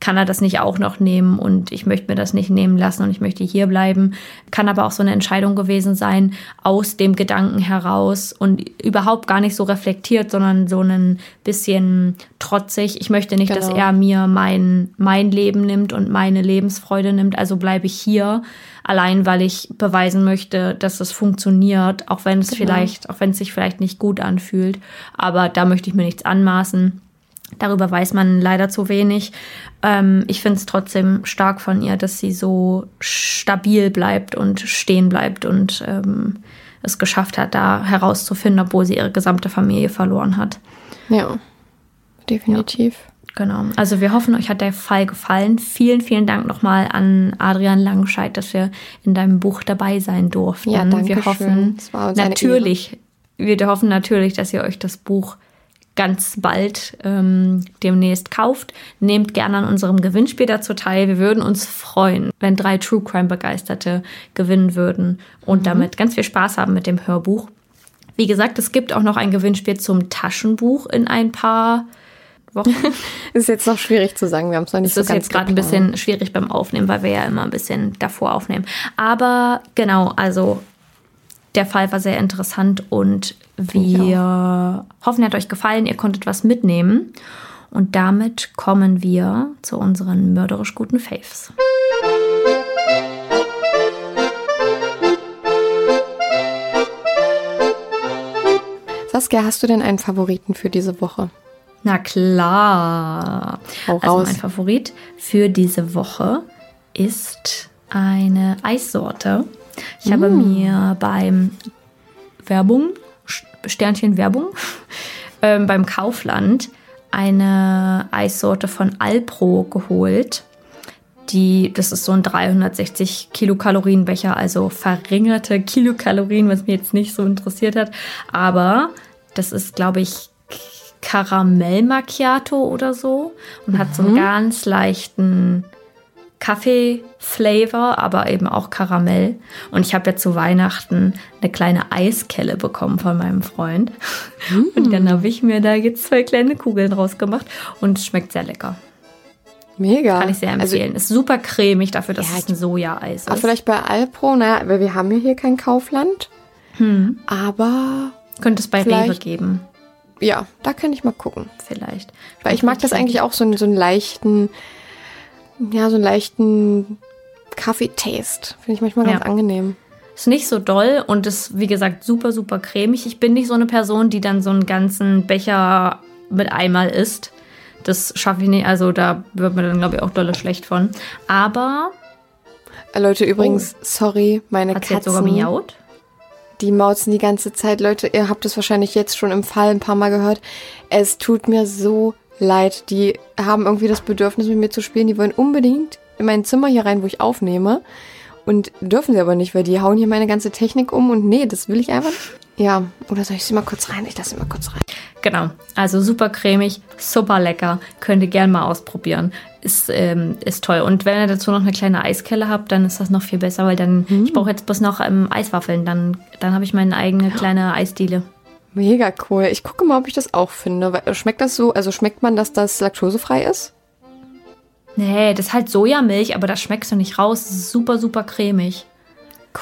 kann er das nicht auch noch nehmen und ich möchte mir das nicht nehmen lassen und ich möchte hier bleiben. Kann aber auch so eine Entscheidung gewesen sein, aus dem Gedanken heraus und überhaupt gar nicht so reflektiert, sondern so ein bisschen trotzig. Ich möchte nicht, dass Genau. er mir mein, mein Leben nimmt und meine Lebensfreude nimmt, also bleibe ich hier, allein weil ich beweisen möchte, dass es funktioniert, auch wenn es vielleicht, auch wenn es sich vielleicht nicht gut anfühlt. Aber da möchte ich mir nichts anmaßen. Darüber weiß man leider zu wenig. Ähm, ich finde es trotzdem stark von ihr, dass sie so stabil bleibt und stehen bleibt und ähm, es geschafft hat, da herauszufinden, obwohl sie ihre gesamte Familie verloren hat. Ja, definitiv. Genau. Also wir hoffen, euch hat der Fall gefallen. Vielen, vielen Dank nochmal an Adrian Langenscheid, dass wir in deinem Buch dabei sein durften. Ja, danke Wir schön. hoffen eine natürlich, wir hoffen natürlich, dass ihr euch das Buch ganz bald ähm, demnächst kauft. Nehmt gerne an unserem Gewinnspiel dazu teil. Wir würden uns freuen, wenn drei True Crime Begeisterte gewinnen würden und damit ganz viel Spaß haben mit dem Hörbuch. Wie gesagt, es gibt auch noch ein Gewinnspiel zum Taschenbuch in ein paar Wochen. ist jetzt noch schwierig zu sagen. Wir haben es noch nicht Es so ist ganz jetzt gerade ein bisschen schwierig beim Aufnehmen, weil wir ja immer ein bisschen davor aufnehmen. Aber genau, also der Fall war sehr interessant und wir hoffen, er hat euch gefallen. Ihr konntet was mitnehmen. Und damit kommen wir zu unseren mörderisch guten Faves. Saskia, hast du denn einen Favoriten für diese Woche? Na klar. Hau Also mein Favorit für diese Woche ist eine Eissorte. Ich habe Mm. mir beim Werbung, Sternchen Werbung, ähm, beim Kaufland eine Eissorte von Alpro geholt. Die, das ist so ein 360 Kilokalorien Becher, also verringerte Kilokalorien, was mich jetzt nicht so interessiert hat. Aber das ist, glaube ich, Karamell Macchiato oder so und hat so einen ganz leichten Kaffee-Flavor, aber eben auch Karamell. Und ich habe ja zu Weihnachten eine kleine Eiskelle bekommen von meinem Freund. Und dann habe ich mir da jetzt zwei kleine Kugeln rausgemacht und es schmeckt sehr lecker. Mega. Kann ich sehr Also, empfehlen. ist super cremig dafür, dass Ja, es ein Sojaeis aber ist. vielleicht bei Alpro, naja, weil wir haben ja hier kein Kaufland. Aber Könnte es bei Rewe geben, ja, da könnte ich mal gucken. vielleicht. Weil ich mag das eigentlich auch so, einen- so einen leichten, ja, so einen leichten Kaffee-Taste. Finde ich manchmal ganz Ja. angenehm. Ist nicht so doll und ist, wie gesagt, super, super cremig. Ich bin nicht so eine Person, die dann so einen ganzen Becher mit einmal isst. Das schaffe ich nicht. Also da wird mir dann, glaube ich, auch dolle schlecht von. Aber Äh, Leute, übrigens, sorry, meine Oh. hat sie jetzt sogar Katzen, miaut? die mauzen die ganze Zeit. Leute, ihr habt es wahrscheinlich jetzt schon im Fall ein paar Mal gehört. Es tut mir so leid. Die haben irgendwie das Bedürfnis, mit mir zu spielen. Die wollen unbedingt in mein Zimmer hier rein, wo ich aufnehme. Und dürfen sie aber nicht, weil die hauen hier meine ganze Technik um. Und nee, das will ich einfach nicht. Ja, oder soll ich sie mal kurz rein? Ich lasse sie mal kurz rein. Genau. Also super cremig, super lecker. Könnt ihr gerne mal ausprobieren. Ist, ähm, ist toll. Und wenn ihr dazu noch eine kleine Eiskelle habt, dann ist das noch viel besser, weil dann, ich brauche jetzt bloß noch ähm, Eiswaffeln. Dann, dann habe ich meine eigene kleine Eisdiele. Mega cool. Ich gucke mal, ob ich das auch finde. Weil- Schmeckt das so, also schmeckt man, dass das laktosefrei ist? Nee, das ist halt Sojamilch, aber das schmeckst du nicht raus. Das ist super, super cremig.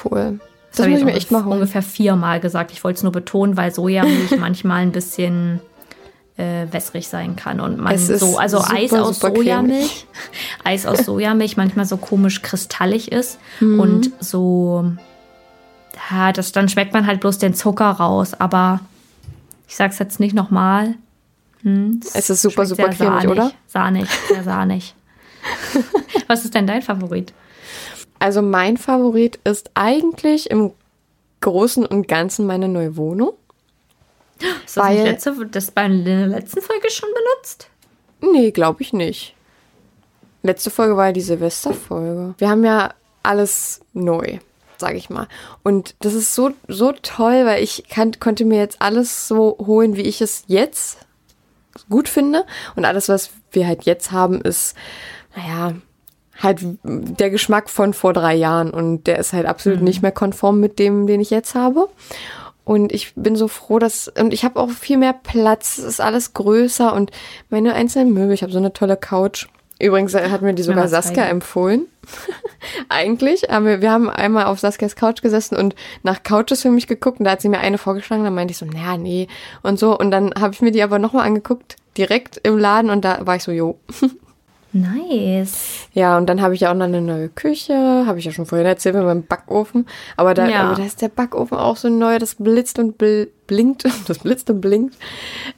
Cool. Das, Das habe muss ich mir echt mal holen. ungefähr viermal gesagt. Ich wollte es nur betonen, weil Sojamilch manchmal ein bisschen äh, wässrig sein kann. Und man so, also super, Eis aus Sojamilch, Eis aus Sojamilch manchmal so komisch kristallig ist Mhm. und so, ja, das, dann schmeckt man halt bloß den Zucker raus. Aber ich sag's jetzt nicht nochmal. Hm, Es ist super, super cremig, sahnig, oder? Sahnig, sehr sahnig. Was ist denn dein Favorit? Also mein Favorit ist eigentlich im Großen und Ganzen meine neue Wohnung. Ist das Weil- letzte, das bei der letzten Folge schon benutzt? Nee, glaube ich nicht. Letzte Folge war ja die Silvesterfolge. Wir haben ja alles neu, sage ich mal. Und das ist so, so toll, weil ich kann, konnte mir jetzt alles so holen, wie ich es jetzt gut finde. Und alles, was wir halt jetzt haben, ist, naja, halt der Geschmack von vor drei Jahren. Und der ist halt absolut nicht mehr konform mit dem, den ich jetzt habe. Und ich bin so froh, dass, und ich habe auch viel mehr Platz, es ist alles größer und meine einzelnen Möbel, ich habe so eine tolle Couch. Übrigens äh, hat mir die sogar Saskia zeigen. empfohlen. Eigentlich haben wir, wir haben einmal auf Saskias Couch gesessen und nach Couches für mich geguckt und da hat sie mir eine vorgeschlagen, dann meinte ich so, naja, nee und so und dann habe ich mir die aber nochmal angeguckt, direkt im Laden und da war ich so, jo. Nice. Ja, und dann habe ich ja auch noch eine neue Küche, habe ich ja schon vorhin erzählt mit meinem Backofen. Aber da, Ja. aber da ist der Backofen auch so neu, das blitzt und bl blinkt, das blitzt und blinkt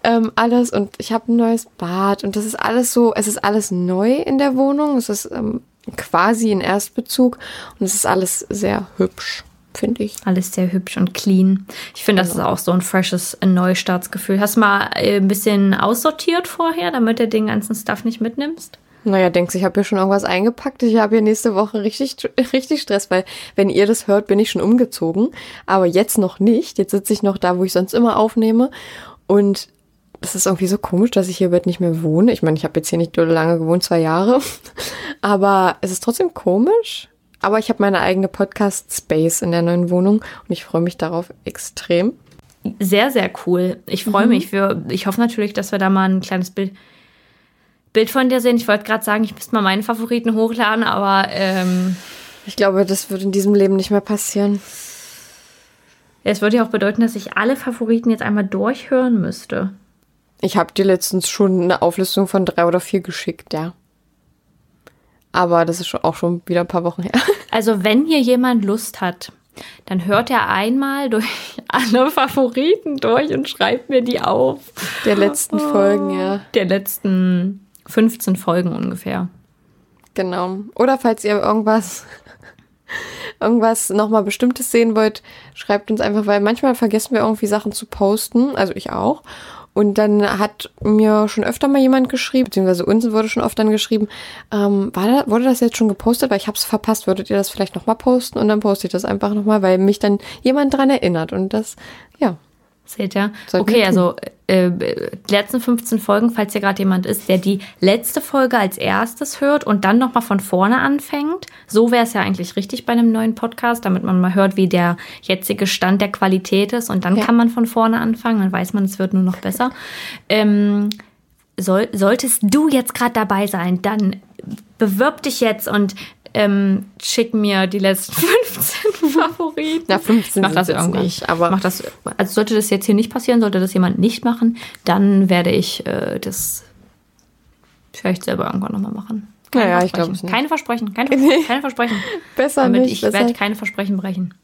ähm, alles. Und ich habe ein neues Bad und das ist alles so, es ist alles neu in der Wohnung. Es ist ähm, quasi ein Erstbezug und es ist alles sehr hübsch, finde ich. Alles sehr hübsch und clean. Ich finde, das ist auch so ein freshes Neustartsgefühl. Hast du mal äh, ein bisschen aussortiert vorher, damit du den ganzen Stuff nicht mitnimmst? Naja, denkst du, ich habe hier schon irgendwas eingepackt. Ich habe hier nächste Woche richtig, richtig Stress, weil wenn ihr das hört, bin ich schon umgezogen. Aber jetzt noch nicht. Jetzt sitze ich noch da, wo ich sonst immer aufnehme. Und das ist irgendwie so komisch, dass ich hier bald nicht mehr wohne. Ich meine, ich habe jetzt hier nicht so lange gewohnt, zwei Jahre. Aber es ist trotzdem komisch. Aber ich habe meine eigene Podcast-Space in der neuen Wohnung und ich freue mich darauf extrem. Sehr, sehr cool. Ich freue Mhm. mich. Für, ich hoffe natürlich, dass wir da mal ein kleines Bild, Bild von dir sehen. Ich wollte gerade sagen, ich müsste mal meine Favoriten hochladen, aber ähm, Ich glaube, das wird in diesem Leben nicht mehr passieren. es würde ja auch bedeuten, dass ich alle Favoriten jetzt einmal durchhören müsste. Ich habe dir letztens schon eine Auflistung von drei oder vier geschickt, ja. Aber das ist auch schon wieder ein paar Wochen her. Also, wenn hier jemand Lust hat, dann hört er einmal durch alle Favoriten durch und schreibt mir die auf. Der letzten Folgen, ja. Der letzten 15 Folgen ungefähr. Genau. Oder falls ihr irgendwas, irgendwas nochmal Bestimmtes sehen wollt, schreibt uns einfach, weil manchmal vergessen wir irgendwie Sachen zu posten. Also ich auch. Und dann hat mir schon öfter mal jemand geschrieben, beziehungsweise uns wurde schon oft dann geschrieben, ähm, war da, wurde das jetzt schon gepostet? Weil ich habe es verpasst. Würdet ihr das vielleicht nochmal posten? Und dann poste ich das einfach nochmal, weil mich dann jemand dran erinnert. Und das, ja. Seht ihr? Sollten okay, also äh, die letzten 15 Folgen, falls hier gerade jemand ist, der die letzte Folge als erstes hört und dann nochmal von vorne anfängt. So wäre es ja eigentlich richtig bei einem neuen Podcast, damit man mal hört, wie der jetzige Stand der Qualität ist und dann Ja. kann man von vorne anfangen, dann weiß man, es wird nur noch besser. Ähm, soll, solltest du jetzt gerade dabei sein, dann bewirb dich jetzt und ähm, schick mir die letzten 15 Favoriten. Na, 15 Mach das irgendwann. nicht, aber- Mach das, also sollte das jetzt hier nicht passieren, sollte das jemand nicht machen, dann werde ich äh, das vielleicht selber irgendwann nochmal machen. Naja, ich Versprechen. glaub es nicht. Keine Versprechen, keine, keine Versprechen. Besser Damit nicht. ich werde keine Versprechen brechen.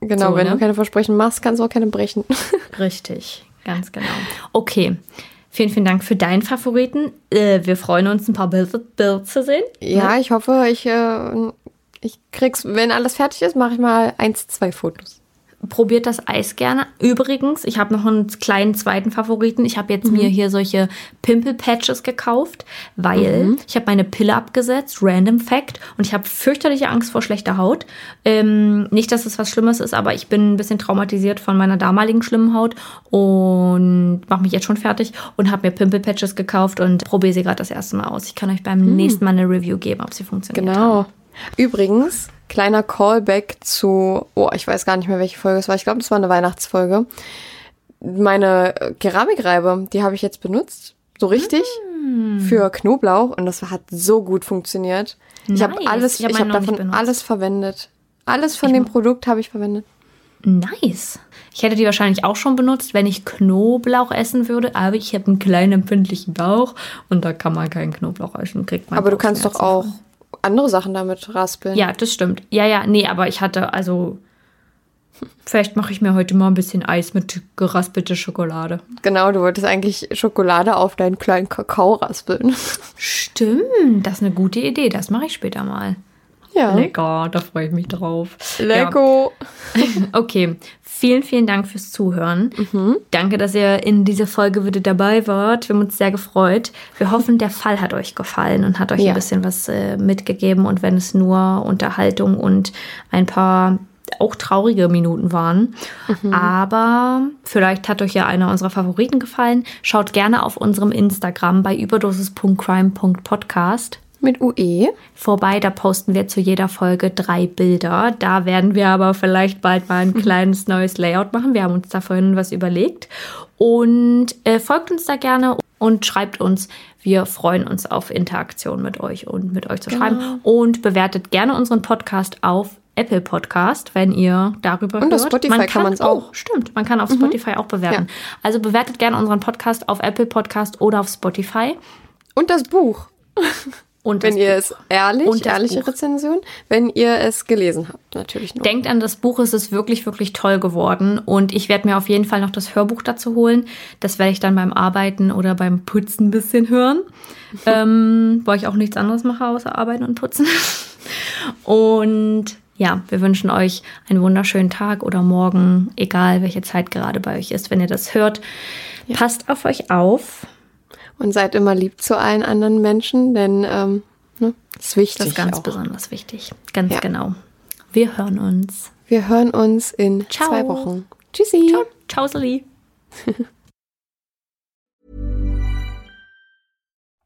genau, so, wenn ne? du keine Versprechen machst, kannst du auch keine brechen. Richtig, ganz genau. Okay. Vielen, vielen Dank für deinen Favoriten. Äh, wir freuen uns, ein paar Bilder, Bilder zu sehen. Ja, ich hoffe, ich, äh, ich krieg's, wenn alles fertig ist, mache ich mal eins, zwei Fotos. Probiert das Eis gerne. Übrigens, ich habe noch einen kleinen zweiten Favoriten. Ich habe jetzt mir hier solche Pimple-Patches gekauft, weil ich habe meine Pille abgesetzt, Random Fact, und ich habe fürchterliche Angst vor schlechter Haut. Ähm, nicht, dass es was Schlimmes ist, aber ich bin ein bisschen traumatisiert von meiner damaligen schlimmen Haut und mache mich jetzt schon fertig und habe mir Pimple-Patches gekauft und probiere sie gerade das erste Mal aus. Ich kann euch beim nächsten Mal eine Review geben, ob sie funktioniert. Genau. Übrigens, kleiner Callback zu, oh, ich weiß gar nicht mehr, welche Folge es war. Ich glaube, das war eine Weihnachtsfolge. Meine äh, Keramikreibe, die habe ich jetzt benutzt. So richtig. Für Knoblauch. Und das hat so gut funktioniert. Ich habe Nice. alles, Ich hab ich habe nicht davon alles verwendet. Alles von dem Produkt habe ich verwendet. Nice. Ich hätte die wahrscheinlich auch schon benutzt, wenn ich Knoblauch essen würde, aber ich habe einen kleinen empfindlichen Bauch und da kann man keinen Knoblauch essen. Kriegt man Aber du kannst doch auch andere Sachen damit raspeln. Ja, das stimmt. Ja, ja, nee, aber ich hatte also. Vielleicht mache ich mir heute mal ein bisschen Eis mit geraspelter Schokolade. Genau, du wolltest eigentlich Schokolade auf deinen kleinen Kakao raspeln. Stimmt, das ist eine gute Idee. Das mache ich später mal. Ja. Lecker, da freue ich mich drauf. Ja. Lego. Okay, vielen, vielen Dank fürs Zuhören. Mhm. Danke, dass ihr in dieser Folge wieder dabei wart. Wir haben uns sehr gefreut. Wir hoffen, der Fall hat euch gefallen und hat euch Ja. ein bisschen was äh, mitgegeben. Und wenn es nur Unterhaltung und ein paar auch traurige Minuten waren. Mhm. Aber vielleicht hat euch ja einer unserer Favoriten gefallen. Schaut gerne auf unserem Instagram bei überdosis.crime.podcast Mit. UE. vorbei. Da posten wir zu jeder Folge drei Bilder. Da werden wir aber vielleicht bald mal ein kleines neues Layout machen. Wir haben uns da vorhin was überlegt. Und äh, folgt uns da gerne und schreibt uns. Wir freuen uns auf Interaktion mit euch und mit euch zu schreiben. Und bewertet gerne unseren Podcast auf Apple Podcast, wenn ihr darüber Und hört. auf Spotify kann man's auch. Oh, stimmt, man kann auf Spotify auch bewerten. Also bewertet gerne unseren Podcast auf Apple Podcast oder auf Spotify. Und das Buch. Und Wenn ihr Buch. es ehrlich, Und ehrliche Buch. Rezension, wenn ihr es gelesen habt, natürlich nur. Denkt an das Buch, es ist wirklich, wirklich toll geworden. Und ich werde mir auf jeden Fall noch das Hörbuch dazu holen. Das werde ich dann beim Arbeiten oder beim Putzen ein bisschen hören. ähm, weil ich auch nichts anderes mache, außer arbeiten und putzen. und ja, wir wünschen euch einen wunderschönen Tag oder morgen, egal welche Zeit gerade bei euch ist, wenn ihr das hört. Passt auf euch auf. Und seid immer lieb zu allen anderen Menschen, denn ähm, ne, das ist wichtig. Das ist ganz auch. besonders wichtig. Ganz Ja. genau. Wir hören uns. Wir hören uns in Ciao. zwei Wochen. Tschüssi. Ciao, ciao, Sally.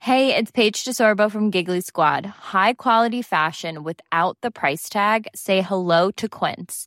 Hey, it's Paige DeSorbo from Giggly Squad. High quality fashion without the price tag. Say hello to Quince.